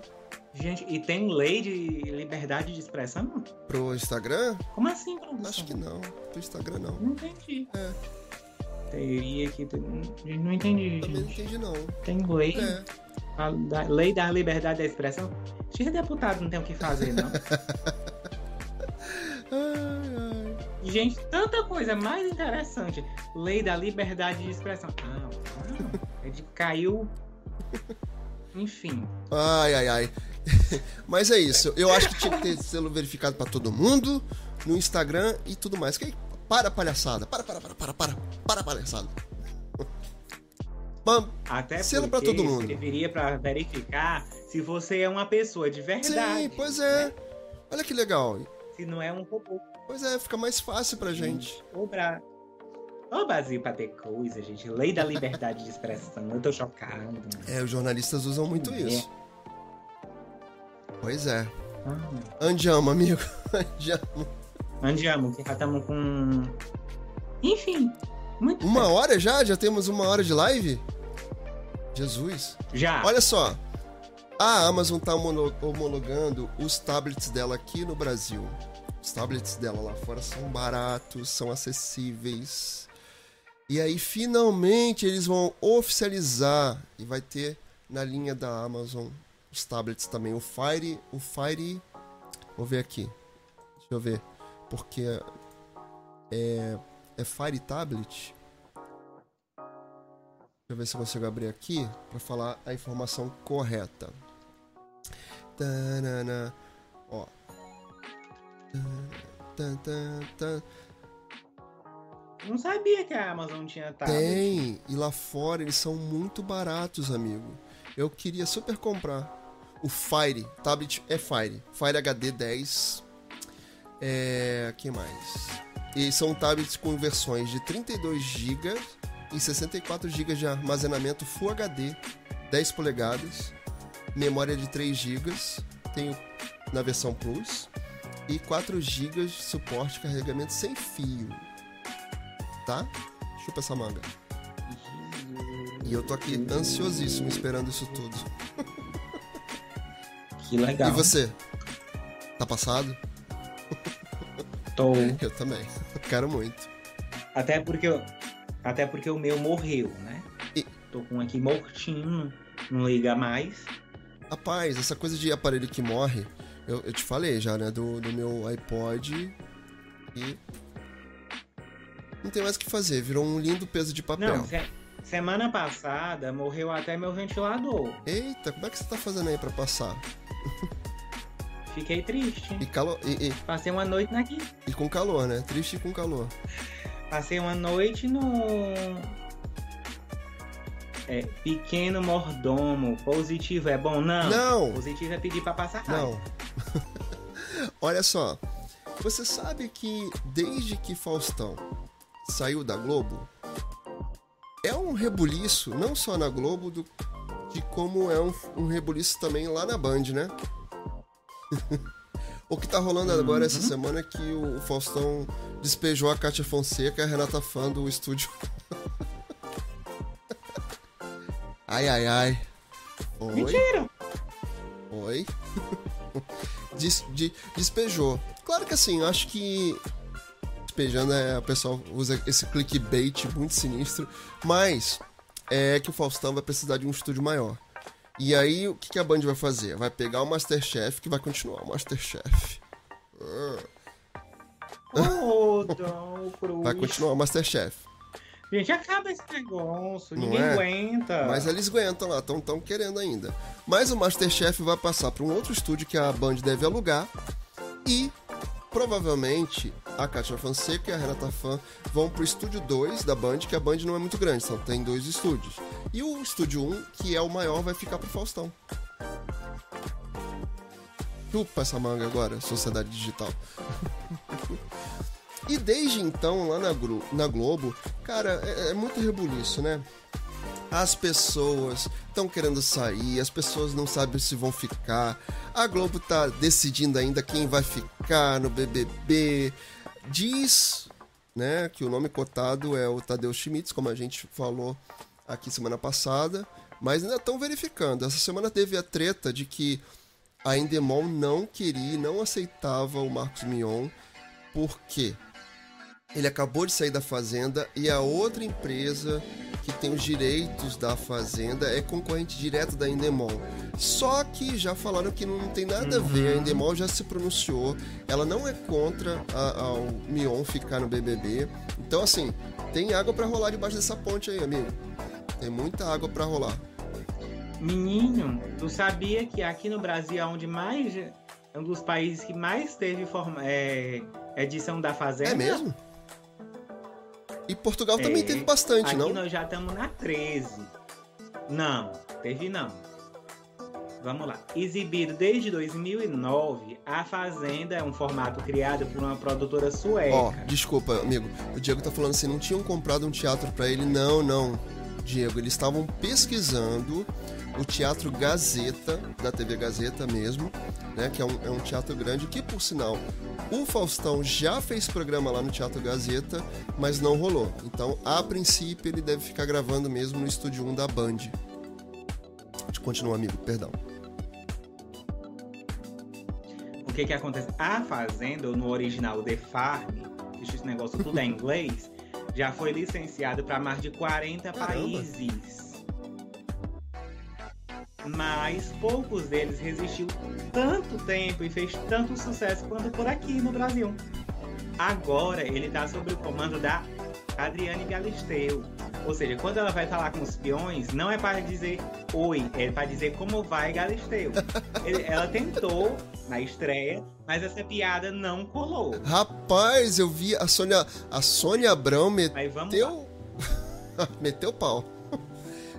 Gente, e tem lei de liberdade de expressão? Pro Instagram? Como assim, produção? Acho que não. Pro Instagram não. Não entendi. É. Teoria que. Não entendi, Também não gente. entendi, não. Tem lei. É. A da- lei da liberdade da expressão. Os deputados não tem o que fazer, não. Ai, ai. Gente, tanta coisa mais interessante. Lei da liberdade de expressão. Ah, ah, é de caiu. Enfim. Ai, ai, ai. Mas é isso. Eu acho que tinha que ter selo verificado pra todo mundo no Instagram e tudo mais. Para palhaçada. Para, para, para, para, para. Para palhaçada. Mam, Até Selo pra porque todo mundo. serviria pra verificar se você é uma pessoa de verdade. sim, pois é. Olha que legal. Se não é um robô. Pois é, fica mais fácil pra gente. Ô, Bra... Ô, Brasil, pra ter coisa, gente. Lei da liberdade de expressão. Eu tô chocado. É, os jornalistas usam muito É. isso. Pois é. Ah, Andiamo, amigo. Andiamo. Andiamo, que já estamos com. Enfim, muito Uma tempo. hora já? Já temos uma hora de live? Jesus. Já. Olha só. A Amazon tá homono- homologando os tablets dela aqui no Brasil. Os tablets dela lá fora são baratos, são acessíveis. E aí, finalmente, eles vão oficializar e vai ter na linha da Amazon os tablets também. O Fire. O Fire. Vou ver aqui. Deixa eu ver. Porque é. É Fire Tablet? Deixa eu ver se eu consigo abrir aqui para falar a informação correta. Tanana. Ó. Tan, tan, tan. Não sabia que a Amazon tinha tablet. Tem, e lá fora eles são muito baratos, amigo. Eu queria super comprar. O Fire, tablet é Fire. Fire HD 10. É. que mais? E são tablets com versões de 32 GB e 64 GB de armazenamento Full HD, 10 polegadas, memória de 3 GB, tenho na versão Plus, e 4 GB de suporte de carregamento sem fio. Tá? Chupa essa manga. E eu tô aqui ansiosíssimo esperando isso tudo. Que legal. E você? Tá passado? Tô. Eu também. Quero muito. Até porque, eu- até porque o meu morreu, né? E- Tô com um aqui mortinho, não liga mais. Rapaz, essa coisa de aparelho que morre, eu, eu te falei já, né? Do, do meu iPod e. Não tem mais o que fazer, virou um lindo peso de papel. Não, se- semana passada morreu até meu ventilador. Eita, como é que você tá fazendo aí pra passar? Fiquei triste. E, calor, e, e, Passei uma noite aqui. e com calor, né? Triste e com calor. Passei uma noite no. É, pequeno mordomo. Positivo é bom? Não. Não. Positivo é pedir pra passar raiva. Não. Olha só. Você sabe que desde que Faustão saiu da Globo, é um rebuliço, não só na Globo, do, de como é um, um rebuliço também lá na Band, né? o que tá rolando agora essa semana é que o Faustão despejou a Kátia Fonseca e a Renata Fã do estúdio. ai, ai, ai. Oi? Mentira! Oi? Des- de- despejou. Claro que assim, eu acho que despejando é, o pessoal usa esse clickbait muito sinistro, mas é que o Faustão vai precisar de um estúdio maior. E aí, o que, que a Band vai fazer? Vai pegar o Masterchef, que vai continuar o Masterchef. Cruz. Vai continuar o Masterchef. Gente, acaba esse negócio. Não Ninguém é? aguenta. Mas eles aguentam lá, estão tão querendo ainda. Mas o Masterchef vai passar para um outro estúdio que a Band deve alugar. E provavelmente a Kátia Fonseca e a Renata Fã vão pro estúdio 2 da Band, que a Band não é muito grande, só tem dois estúdios. E o estúdio 1, que é o maior, vai ficar pro Faustão. Chupa essa manga agora, sociedade digital. e desde então, lá na, Glo- na Globo, cara, é, é muito rebuliço, né? As pessoas estão querendo sair, as pessoas não sabem se vão ficar. A Globo tá decidindo ainda quem vai ficar no BBB. Diz, né, que o nome cotado é o Tadeu Schmitz, como a gente falou aqui semana passada, mas ainda estão verificando. Essa semana teve a treta de que a Endemol não queria, não aceitava o Marcos Mion, porque ele acabou de sair da fazenda e a outra empresa que tem os direitos da fazenda é concorrente direto da Endemol. Só que já falaram que não tem nada a ver, a Endemol já se pronunciou, ela não é contra a- ao Mion ficar no BBB. Então assim, tem água pra rolar debaixo dessa ponte aí, amigo. Tem muita água pra rolar. Menino, tu sabia que aqui no Brasil é onde mais. É um dos países que mais teve forma, é, edição da Fazenda? É mesmo? E Portugal também É, teve bastante, Aqui não? nós já estamos na 13. Não, teve não. Vamos lá. Exibido desde 2009, A Fazenda é um formato criado por uma produtora sueca. Ó, desculpa, amigo. O Diego tá falando assim, não tinham comprado um teatro pra ele. Não, não. Diego, eles estavam pesquisando o Teatro Gazeta, da TV Gazeta mesmo, né? Que é um, é um teatro grande, que por sinal, o Faustão já fez programa lá no Teatro Gazeta, mas não rolou. Então, a princípio, ele deve ficar gravando mesmo no estúdio 1 da Band. Continua, amigo, perdão. O que que acontece? A Fazenda, no original The Farm, deixa esse negócio tudo em inglês, já foi licenciado para mais de 40 Caramba. países. Mas poucos deles resistiu tanto tempo e fez tanto sucesso quanto por aqui no Brasil. Agora ele está sob o comando da Adriane Galisteu. Ou seja, quando ela vai falar com os peões, não é para dizer oi, é para dizer como vai Galisteu. Ela tentou na estreia, mas essa piada não colou. Rapaz, eu vi a Sônia, a Sônia Abrão meteu meteu pau.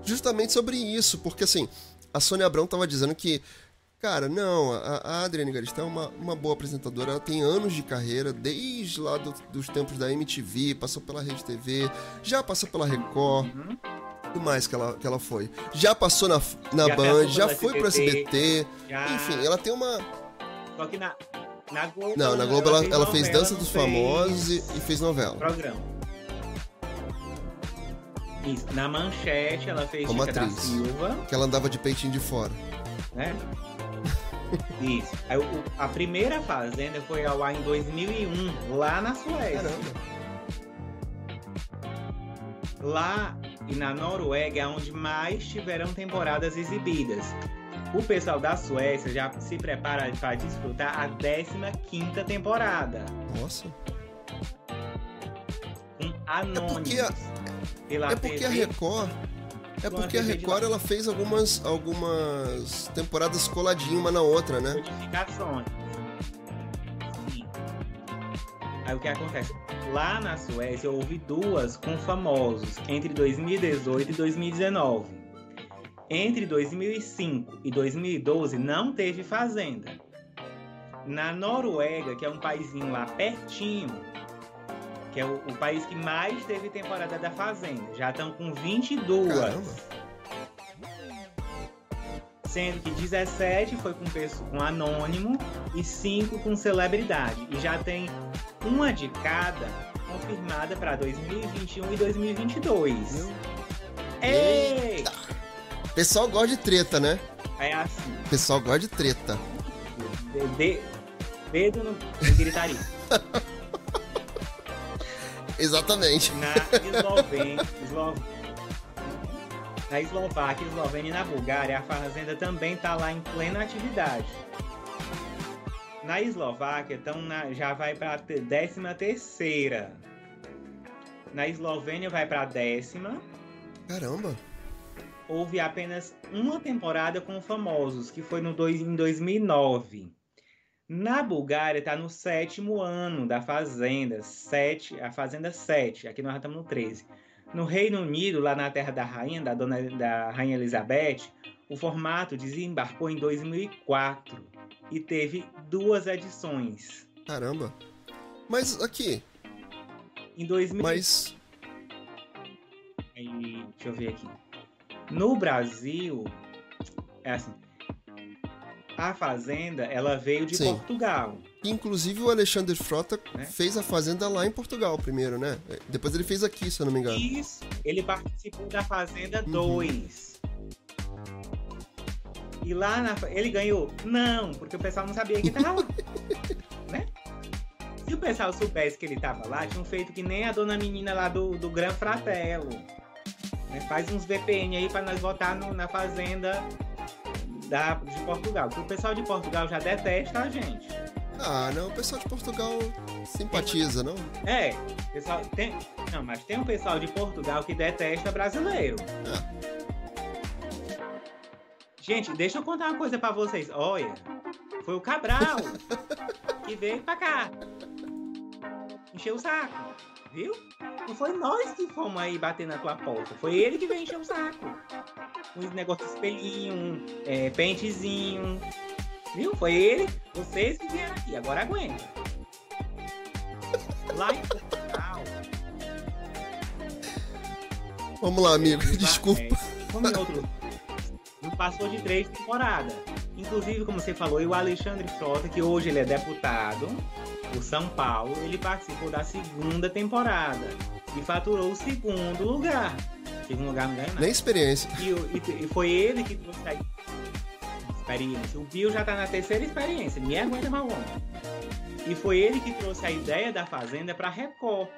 Justamente sobre isso, porque assim, a Sônia Abrão tava dizendo que, cara, não, a, a Adriane Galisteu é uma, uma boa apresentadora, ela tem anos de carreira, desde lá do- dos tempos da MTV, passou pela Rede TV, já passou pela Record, Uhum. o que mais que ela, que ela foi? Já passou na, na Já Band, já foi pro SBT, Já- enfim, ela tem uma... Só que na, na Globo. Não, na Globo ela, ela fez novela, Dança dos fez Famosos e, e fez novela. Programa. Isso. Na manchete ela fez Como Chica da atriz. Silva, Que ela andava de peitinho de fora. né? Isso. Aí, o- a primeira Fazenda foi ao ar em 2001, lá na Suécia. Caramba. Lá e na Noruega é onde mais tiveram temporadas exibidas. O pessoal da Suécia já se prepara para desfrutar a 15ª temporada. Nossa. Com Anônimos. porque a- pela é porque TV. a Record. É porque a Record ela fez algumas, algumas temporadas coladinho uma na outra, né? Modificações. Sim. Aí o que acontece? Lá na Suécia houve duas com famosos entre 2018 e 2019. Entre 2005 e 2012 não teve fazenda. Na Noruega, que é um paizinho lá pertinho, que é o, o país que mais teve temporada da fazenda, já estão com 22. Caramba. Sendo que 17 foi com, pessoa, com anônimo e 5 com celebridade. E já tem uma de cada confirmada para 2021 e 2022. Ei! Pessoal gosta de treta, né? É assim. Pessoal gosta de treta. De, de, dedo no, no gritaria. Exatamente. Na Eslovênia, Eslo- na Eslováquia, Eslovênia e na Bulgária, a fazenda também está lá em plena atividade. Na Eslováquia, então, na- já vai para a décima terceira. Na Eslovênia vai para a décima. Caramba. Houve apenas uma temporada com famosos, que foi no dois, em 2009. Na Bulgária está no sétimo ano da Fazenda, sete, a Fazenda 7, aqui nós estamos no 13. No Reino Unido, lá na terra da rainha, da, dona, da Rainha Elizabeth, o formato desembarcou em 2004 e teve duas edições. Caramba. Mas aqui, Em 2000, mas. Aí, deixa eu ver aqui. No Brasil, é assim. A Fazenda, ela veio de Sim. Portugal. Inclusive o Alexandre Frota Né? fez a fazenda lá em Portugal primeiro, né? Depois ele fez aqui, se eu não me engano. Isso, ele participou da Fazenda Uhum. 2. E lá na, ele ganhou? Não, porque o pessoal não sabia que tava lá. né? Se o pessoal soubesse que ele tava lá, tinham feito que nem a dona menina lá do, do Gran Fratello. né? Faz uns VPN aí pra nós votar no- na Fazenda da, de Portugal. Porque o pessoal de Portugal já detesta a gente. Ah, não, o pessoal de Portugal simpatiza, não? É, pessoal, tem, não, mas tem um pessoal de Portugal que detesta brasileiro. Gente, deixa eu contar uma coisa pra vocês. Olha, foi o Cabral que veio pra cá. Encheu o saco, viu? Não foi nós que fomos aí bater na tua porta. Foi ele que veio encher o saco. Um negócio de espelhinho, é, pentezinho. Viu? Foi ele, vocês que vieram aqui. Agora aguenta. Lá em Portugal. Vamos lá, amigo, desculpa. é, como em outro. Não passou de três temporadas. Inclusive, como você falou, e o Alexandre Frota, que hoje ele é deputado por São Paulo, ele participou da segunda temporada e faturou o segundo lugar. Segundo lugar não ganha nada. Nem experiência. E, o- e- e foi ele que trouxe a experiência. O Bill já tá na terceira experiência, ninguém aguenta mais o homem. E foi ele que trouxe a ideia da fazenda pra Record.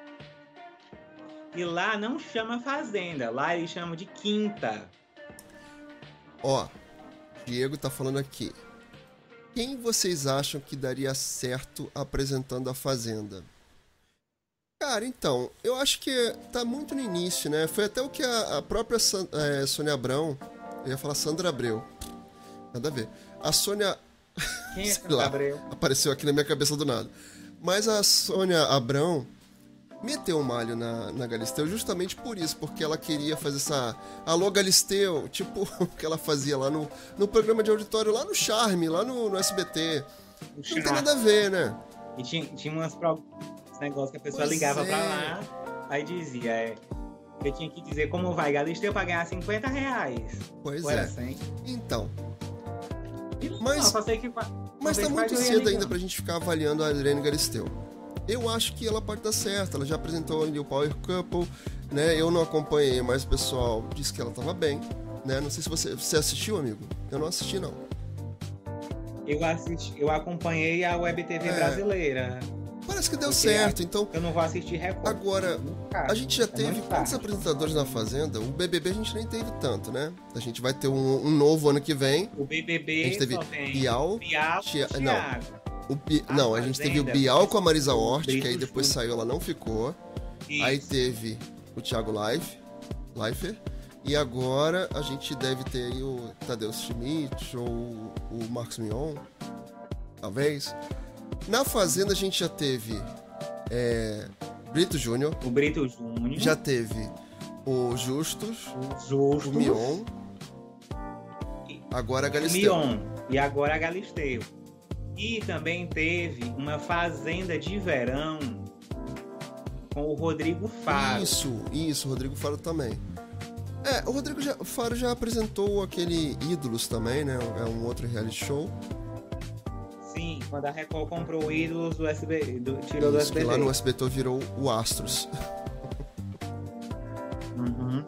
E lá não chama fazenda, lá eles chamam de quinta. Ó, Diego tá falando aqui. Quem vocês acham que daria certo apresentando a Fazenda? Cara, então, eu acho que tá muito no início, né? Foi até o que a, a própria San- é, Sônia Abrão, eu ia falar Sandra Abreu, nada a ver. A Sônia Quem é Sandra lá. Abreu? apareceu aqui na minha cabeça do nada. Mas a Sônia Abrão meteu o malho na, na Galisteu justamente por isso, porque ela queria fazer essa Alô Galisteu, tipo o que ela fazia lá no, no programa de auditório, lá no Charme, lá no, no SBT. O Não tem Chá. nada a ver, né? E tinha, tinha umas negócios que a pessoa Pois ligava é. pra lá, aí dizia, é. Eu tinha que dizer como vai, Galisteu, pra ganhar 50 reais. Pois Ou é. 100. Então, Mas- não, mas tá muito cedo ainda pra gente ficar avaliando a Irene Galisteu. Eu acho que ela pode dar certo, ela já apresentou ali o Power Couple, né? Eu não acompanhei, mas o pessoal disse que ela tava bem, né? Não sei se você, você assistiu, amigo. Eu não assisti, não. Eu assisti, eu acompanhei a Web TV É. brasileira. Parece que deu Porque certo, então Eu não vou assistir Record. Agora, caro. a gente já É teve muito quantos apresentadores na Fazenda? O BBB a gente nem teve tanto, né? A gente vai ter um, um novo ano que vem. O BBB A gente teve só tem Bial, Bial e não. Bi- A Não, a gente teve o Bial com a Marisa Hort, que aí depois saiu, ela não ficou. Isso. Aí teve o Thiago Live, Leifert. E agora a gente deve ter aí o Tadeu Schmidt ou o Marcos Mion, talvez. Na Fazenda a gente já teve é, Brito Júnior. O Brito Júnior. Já teve o Justus. O Justus. O Mion. Agora a Galisteu. Mion. E agora a Galisteu. E também teve uma fazenda de verão com o Rodrigo Faro. Isso, isso, o Rodrigo Faro também. É, o Rodrigo já, Faro já apresentou aquele Ídolos também, né? É um outro reality show. Sim, quando a Record comprou o Ídolos do SB, do, tirou Isso, do SBT. Lá no SBT virou o Astros. Uhum.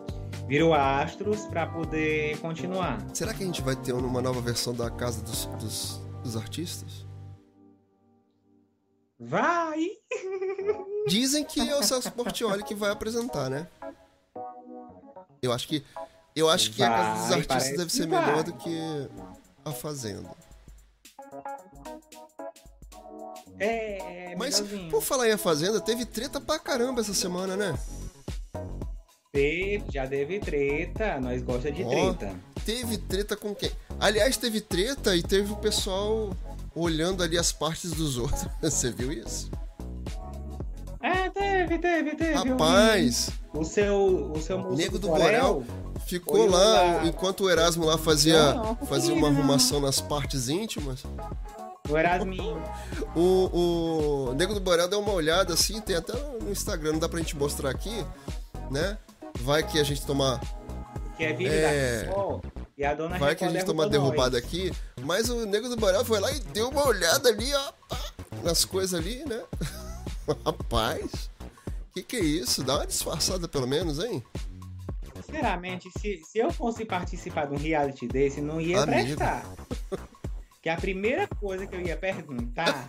Virou Astros para poder continuar. Será que a gente vai ter uma nova versão da Casa dos, dos, dos Artistas? Vai! Dizem que é o Celso Portioli que vai apresentar, né? Eu acho que eu acho que vai, a Casa dos Artistas deve ser melhor do que a Fazenda. É, é Mas, por falar em A Fazenda, teve treta pra caramba essa semana, né? Teve, já teve treta. Nós gosta de oh, treta. Teve treta com quem? Aliás, teve treta e teve o pessoal olhando ali as partes dos outros. Você viu isso? É, teve, teve, teve. Rapaz! O seu, o seu Nego do Borel ficou lá, enquanto o Erasmo lá fazia, não, não, fazia uma arrumação nas partes íntimas. O Erasminho. O, o Nego do Borel deu uma olhada assim, tem até no Instagram, não dá pra gente mostrar aqui, né? Vai que a gente tomar. Que é é... e a dona Vai que a gente toma derrubada aqui. Mas o Nego do Borel foi lá e deu uma olhada ali, ó, nas coisas ali, né? Rapaz, que que é isso? Dá uma disfarçada pelo menos, hein? Sinceramente, se, se eu fosse participar de um reality desse, não ia Amigo. prestar. que a primeira coisa que eu ia perguntar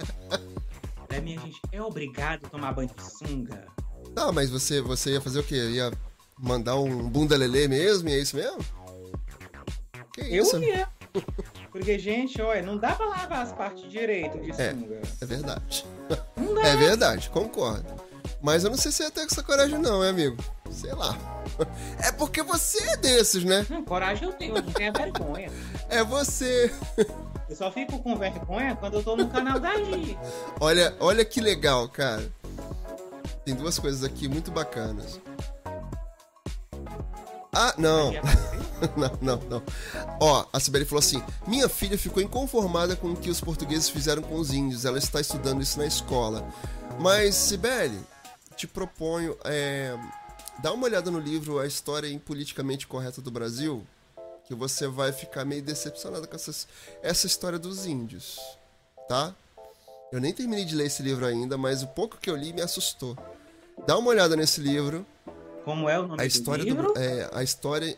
é, minha gente, é obrigado a tomar banho de sunga? Tá, mas você, você ia fazer o quê? Ia mandar um bunda lelê mesmo? E é isso mesmo? Que isso? Eu ia. Porque, gente, olha, não dá pra lavar as partes direito de é, sunga. É verdade. Não dá. É verdade, concordo. Mas eu não sei se ia ter essa coragem, não, hein, amigo? Sei lá. É porque você é desses, né? Não, coragem eu tenho, eu não tenho vergonha. É você. Eu só fico com vergonha quando eu tô no canal da. Olha, olha que legal, cara. Tem duas coisas aqui muito bacanas. Ah, não. não, não, não. Ó, a Sibeli falou assim: Minha filha ficou inconformada com o que os portugueses fizeram com os índios. Ela está estudando isso na escola. Mas, Sibeli, te proponho. É, dá uma olhada no livro A História Impoliticamente Correta do Brasil. Que você vai ficar meio decepcionada com essa, essa história dos índios. Tá? Eu nem terminei de ler esse livro ainda, mas o pouco que eu li me assustou. Dá uma olhada nesse livro. Como é o nome a história do livro? Do, é, a história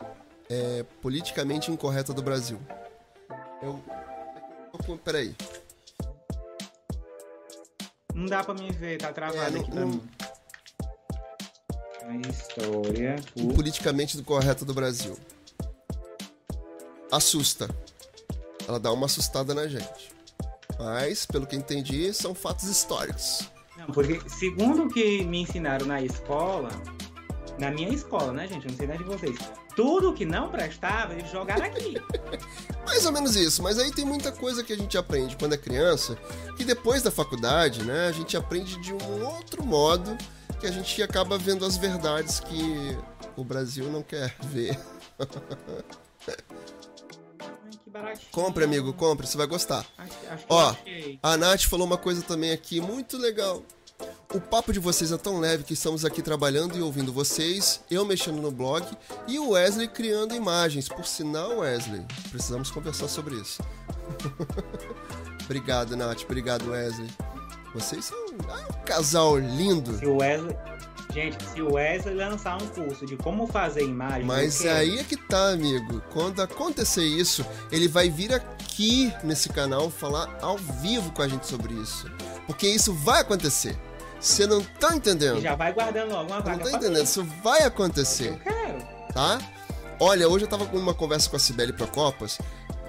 é, politicamente incorreta do Brasil. Eu. Peraí. Não dá pra me ver, tá travado é, aqui pra mim. A história. O... Politicamente correta do Brasil. Assusta. Ela dá uma assustada na gente. Mas, pelo que entendi, são fatos históricos. Não, porque segundo o que me ensinaram na escola, na minha escola, né, gente? Eu não sei nem de vocês. Tudo que não prestava, eles jogaram aqui. Mais ou menos isso, mas aí tem muita coisa que a gente aprende quando é criança, que depois da faculdade, né, a gente aprende de um outro modo, que a gente acaba vendo as verdades que o Brasil não quer ver. Compre, amigo, compre, você vai gostar. Acho, acho Ó, a Nath falou uma coisa também aqui muito legal. O papo de vocês é tão leve que estamos aqui trabalhando e ouvindo vocês, eu mexendo no blog e o Wesley criando imagens. Por sinal, Wesley, precisamos conversar sobre isso. obrigado, Nath. Obrigado, Wesley. Vocês são ah, um casal lindo. Se o Wesley, Gente, se o Wesley lançar um curso de como fazer imagem. Mas aí é que tá, amigo. Quando acontecer isso, ele vai vir aqui nesse canal falar ao vivo com a gente sobre isso. Porque isso vai acontecer. Você não tá entendendo? Já vai guardando logo uma vaga. Não tá entendendo? Isso vai acontecer. Eu quero. Tá? Olha, hoje eu tava com uma conversa com a Cibele Procopas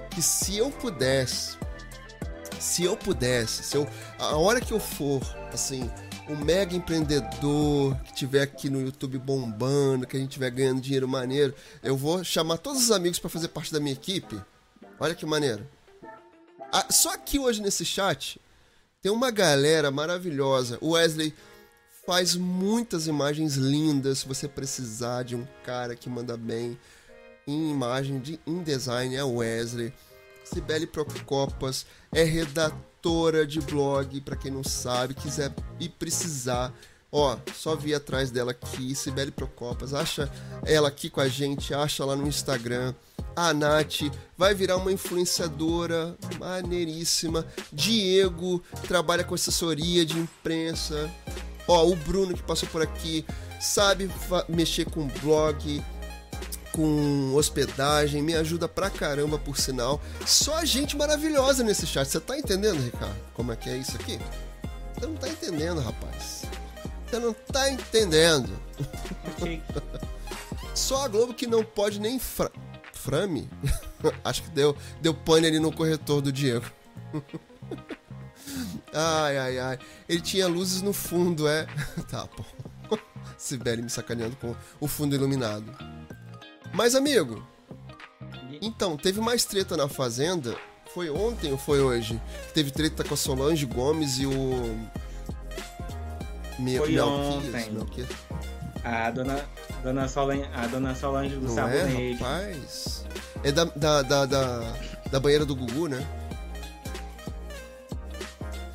que se eu pudesse, se eu pudesse, se eu, a hora que eu for, assim, um mega empreendedor que tiver aqui no YouTube bombando, que a gente tiver ganhando dinheiro maneiro, eu vou chamar todos os amigos para fazer parte da minha equipe. Olha que maneiro. Ah, só aqui hoje nesse chat tem uma galera maravilhosa. O Wesley, faz muitas imagens lindas. Se você precisar de um cara que manda bem em imagem, de, em design, é Wesley. Cibele Procopas é redatora de blog, para quem não sabe, quiser e precisar. Ó, só vi atrás dela aqui, Cibele Procopas. Acha ela aqui com a gente, acha lá no Instagram. A Nath vai virar uma influenciadora maneiríssima. Diego trabalha com assessoria de imprensa. Ó, o Bruno que passou por aqui sabe mexer com blog, com hospedagem, me ajuda pra caramba, por sinal. Só gente maravilhosa nesse chat. Você tá entendendo, Ricardo? Como é que é isso aqui? Você não tá entendendo, rapaz. Você não tá entendendo. Só a Globo que não pode nem fra... frame. Acho que deu, deu pane ali no corretor do Diego. ai, ai, ai. Ele tinha luzes no fundo, é. tá, bom. Sibeli me sacaneando com o fundo iluminado. Mas, amigo, então, teve mais treta na Fazenda. Foi ontem ou foi hoje? Teve treta com a Solange Gomes e o meu, Foi ontem. A dona, dona Solange, a dona Solange do Não Sabonete. É, rapaz? É da, da, da, da, da banheira do Gugu, né?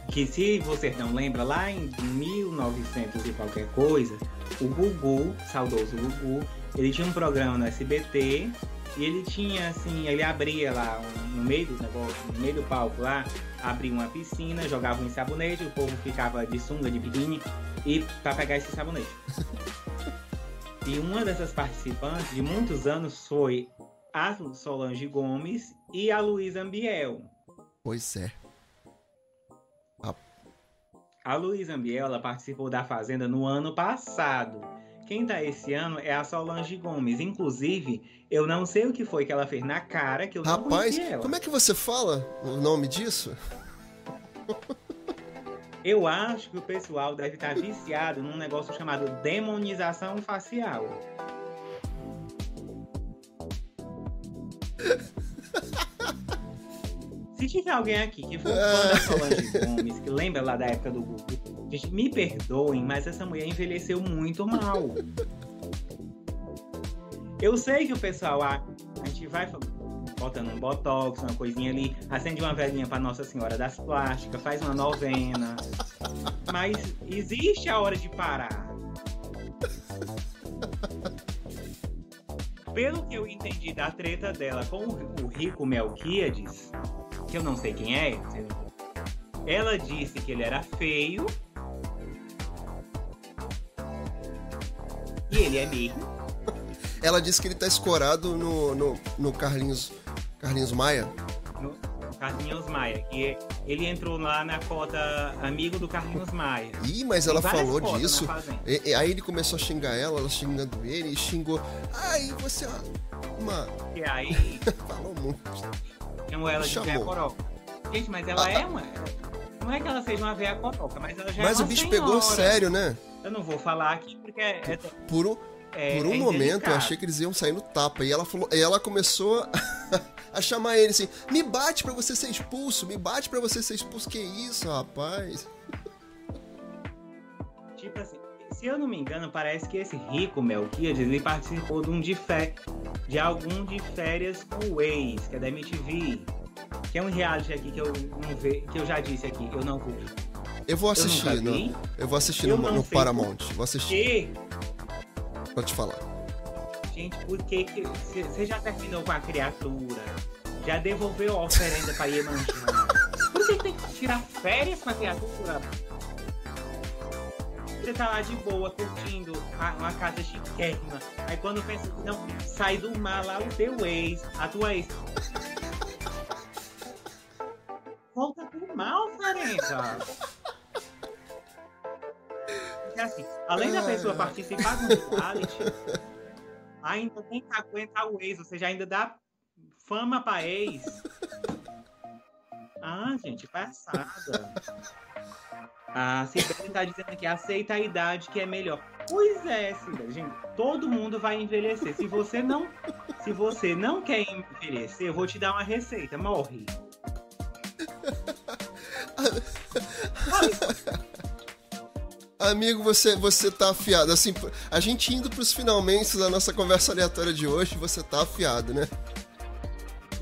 Que se você não lembra, lá em 1900 e qualquer coisa, o Gugu, saudoso Gugu, ele tinha um programa no SBT e ele tinha assim, ele abria lá no meio do negócio, no meio do palco lá, abria uma piscina, jogava um sabonete, o povo ficava de sunga, de biquíni e para pegar esse sabonete. e uma dessas participantes de muitos anos foi a Solange Gomes e a Luísa Ambiel. Pois é. A, a Luísa Ambiel ela participou da Fazenda no ano passado. Quem tá esse ano é a Solange Gomes. Inclusive, eu não sei o que foi que ela fez na cara que eu Rapaz, não ela. como é que você fala o nome disso? Eu acho que o pessoal deve estar viciado num negócio chamado demonização facial. Se tiver alguém aqui que for fã da Solange Gomes, que lembra lá da época do Google, me perdoem, mas essa mulher envelheceu muito mal. Eu sei que o pessoal, a, a gente vai botando um botox, uma coisinha ali, acende uma velhinha para Nossa Senhora das Plásticas, faz uma novena. Mas existe a hora de parar. Pelo que eu entendi da treta dela com o rico Melquiades, que eu não sei quem é, ela disse que ele era feio. E ele é mesmo. Ela disse que ele tá escorado no, no, no Carlinhos Carlinhos Maia? No Carlinhos Maia, que ele entrou lá na cota amigo do Carlinhos Maia. Ih, mas ela falou disso. E, e, aí ele começou a xingar ela, ela xingando ele e xingou. Ai, você é uma. E aí. falou muito. Chamou ela de véia coroca. Gente, mas ela ah, é uma. Não é que ela seja uma véia coroca, mas ela já mas é uma Mas o bicho senhora. pegou sério, né? Eu não vou falar aqui porque é. é Por, é, por um é momento eu achei que eles iam sair no tapa. E ela falou. E ela começou. a chamar ele assim: me bate para você ser expulso, me bate para você ser expulso. Que isso, rapaz? Tipo assim, se eu não me engano, parece que esse rico Melquiades ele participou de um de de algum de férias com o ex, que é da MTV. Que é um reality aqui que eu não ve, que eu já disse aqui, eu não vou. Eu vou assistir, eu, no, eu vou assistir eu no, no Paramount. Vou assistir. Vou te falar. Gente, por que você já terminou com a criatura? Já devolveu a oferenda pra Iemanjá? Por que tem que tirar férias com a criatura? Você tá lá de boa, curtindo uma casa chiquérrima. Aí quando pensa não, sai do mar lá o teu ex, a tua ex. Volta pro mal, oferenda. Porque assim, além da pessoa participar do reality, ainda tem que aguentar o ex, ou seja, ainda dá fama pra ex. Ah, gente, passada. A Cibele tá dizendo que aceita a idade que é melhor. Pois é, Cibele, gente, todo mundo vai envelhecer. Se você não, se você não quer envelhecer, eu vou te dar uma receita. Morre. Amigo, você, você tá afiado. Assim, a gente indo pros finalmente da nossa conversa aleatória de hoje, você tá afiado, né?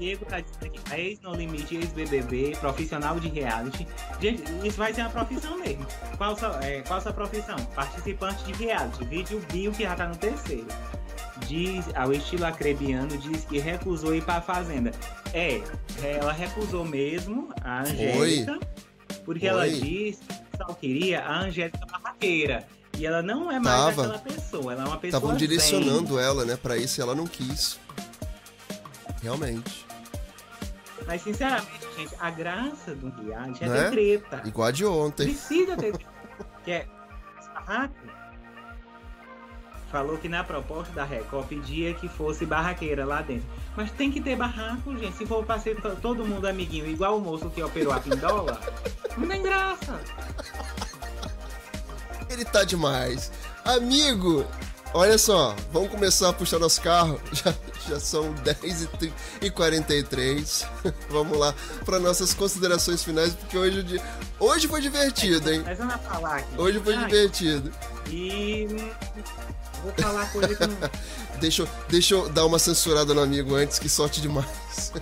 Diego tá dizendo aqui, a ex No Limite, ex-BBB, profissional de reality. Gente, isso vai ser uma profissão mesmo. Qual sua, é, qual sua profissão? Participante de reality. Vídeo Bio, que já tá no terceiro. Diz, ao estilo acrebiano, diz que recusou ir pra Fazenda. É, ela recusou mesmo, a Angélica, porque Oi. ela disse que só queria a Angélica barraqueira. E ela não é mais Tava. aquela pessoa, ela é uma pessoa Estavam direcionando zen. ela, né, pra isso e ela não quis. Realmente. Mas, sinceramente, gente, a graça do reality é ter treta. Igual a de ontem. Precisa ter que é barraco. Falou que na proposta da Record pedia que fosse barraqueira lá dentro. Mas tem que ter barraco, gente. Se for pra ser todo mundo amiguinho, igual o moço que operou a pindola, não tem graça. Ele tá demais. Amigo, olha só, vamos começar a puxar nosso carro. Já, já são 10 e 43 Vamos lá para nossas considerações finais, porque hoje, hoje foi divertido, hein? Mas vamos falar aqui. Hoje foi Ai, divertido. E. Vou falar coisa que não. deixa, eu, deixa eu dar uma censurada no amigo antes, que sorte demais.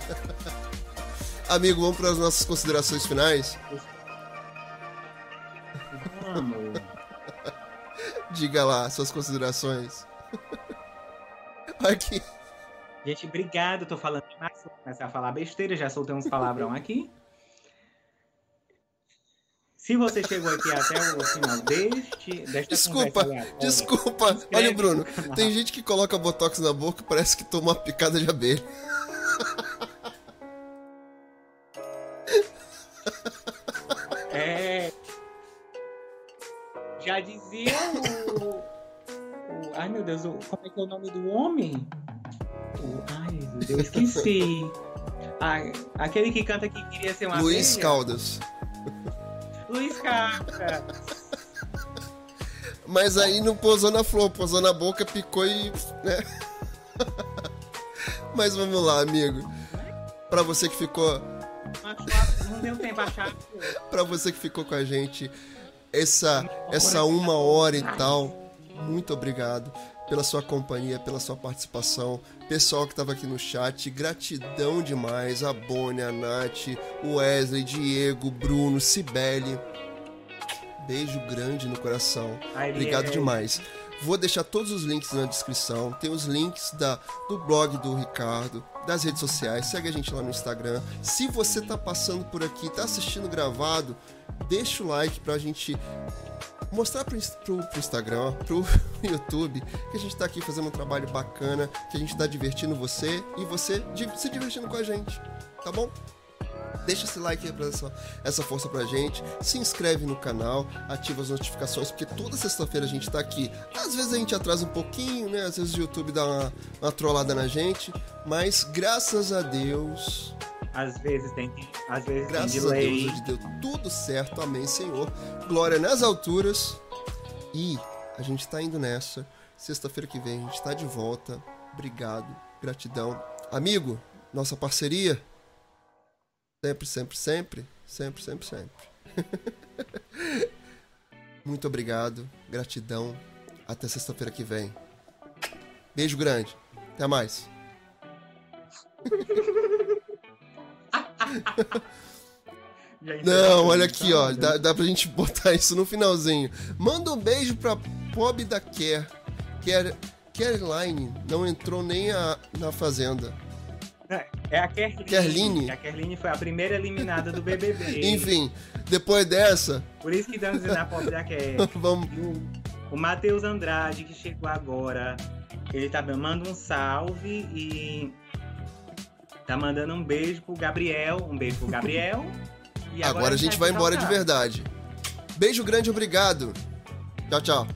amigo, vamos para as nossas considerações finais? Vamos. Diga lá suas considerações. Aqui. Gente, obrigado. Tô falando demais. Comecei a falar besteira, já soltei uns palavrão aqui. Se você chegou aqui até o final deste, desta Desculpa, desculpa. Olha, Bruno, tem gente que coloca botox na boca e parece que toma uma picada de abelha. É. Já dizia o. o ai meu Deus, como é que é o nome do homem? Ai, eu esqueci. Ai, aquele que canta que queria ser uma Luiz Caldas. Luiz Caldas. Mas aí não posou na flor, posou na boca, picou e. Né? Mas vamos lá, amigo. Pra você que ficou. Não deu tempo achar. pra você que ficou com a gente essa, essa uma hora e tal, muito obrigado pela sua companhia, pela sua participação. Pessoal que estava aqui no chat, gratidão demais. A Bonnie, a Nath, o Wesley, Diego, Bruno, Cibele. Beijo grande no coração. Obrigado demais. Vou deixar todos os links na descrição. Tem os links da, do blog do Ricardo, das redes sociais. Segue a gente lá no Instagram. Se você tá passando por aqui, tá assistindo gravado, deixa o like pra gente mostrar pro, pro, pro Instagram, pro YouTube, que a gente tá aqui fazendo um trabalho bacana, que a gente tá divertindo você e você se divertindo com a gente, tá bom? Deixa esse like aí pra essa, essa força pra gente. Se inscreve no canal, ativa as notificações, porque toda sexta-feira a gente tá aqui. Às vezes a gente atrasa um pouquinho, né? Às vezes o YouTube dá uma, uma trollada na gente. Mas graças a Deus, às vezes tem às vezes Graças tem delay. a Deus, hoje deu tudo certo. Amém, Senhor. Glória nas alturas. E a gente tá indo nessa. Sexta-feira que vem a gente tá de volta. Obrigado, gratidão. Amigo, nossa parceria. Sempre, sempre, sempre. Sempre, sempre, sempre. Muito obrigado, gratidão. Até sexta-feira que vem. Beijo grande. Até mais. Não, olha aqui, ó. Dá, dá pra gente botar isso no finalzinho. Manda um beijo pra Pob da Care. Care Caroline não entrou nem a, na Fazenda. É a Kerline. Kerline. A Kerline foi a primeira eliminada do BBB. Enfim, depois dessa. Por isso que estamos dizendo a Pob da Care. Vamos. O, o Matheus Andrade, que chegou agora, ele tá manda um salve e Tá mandando um beijo pro Gabriel. Um beijo pro Gabriel. E agora, agora a gente vai embora de verdade. Beijo grande, obrigado. Tchau, tchau.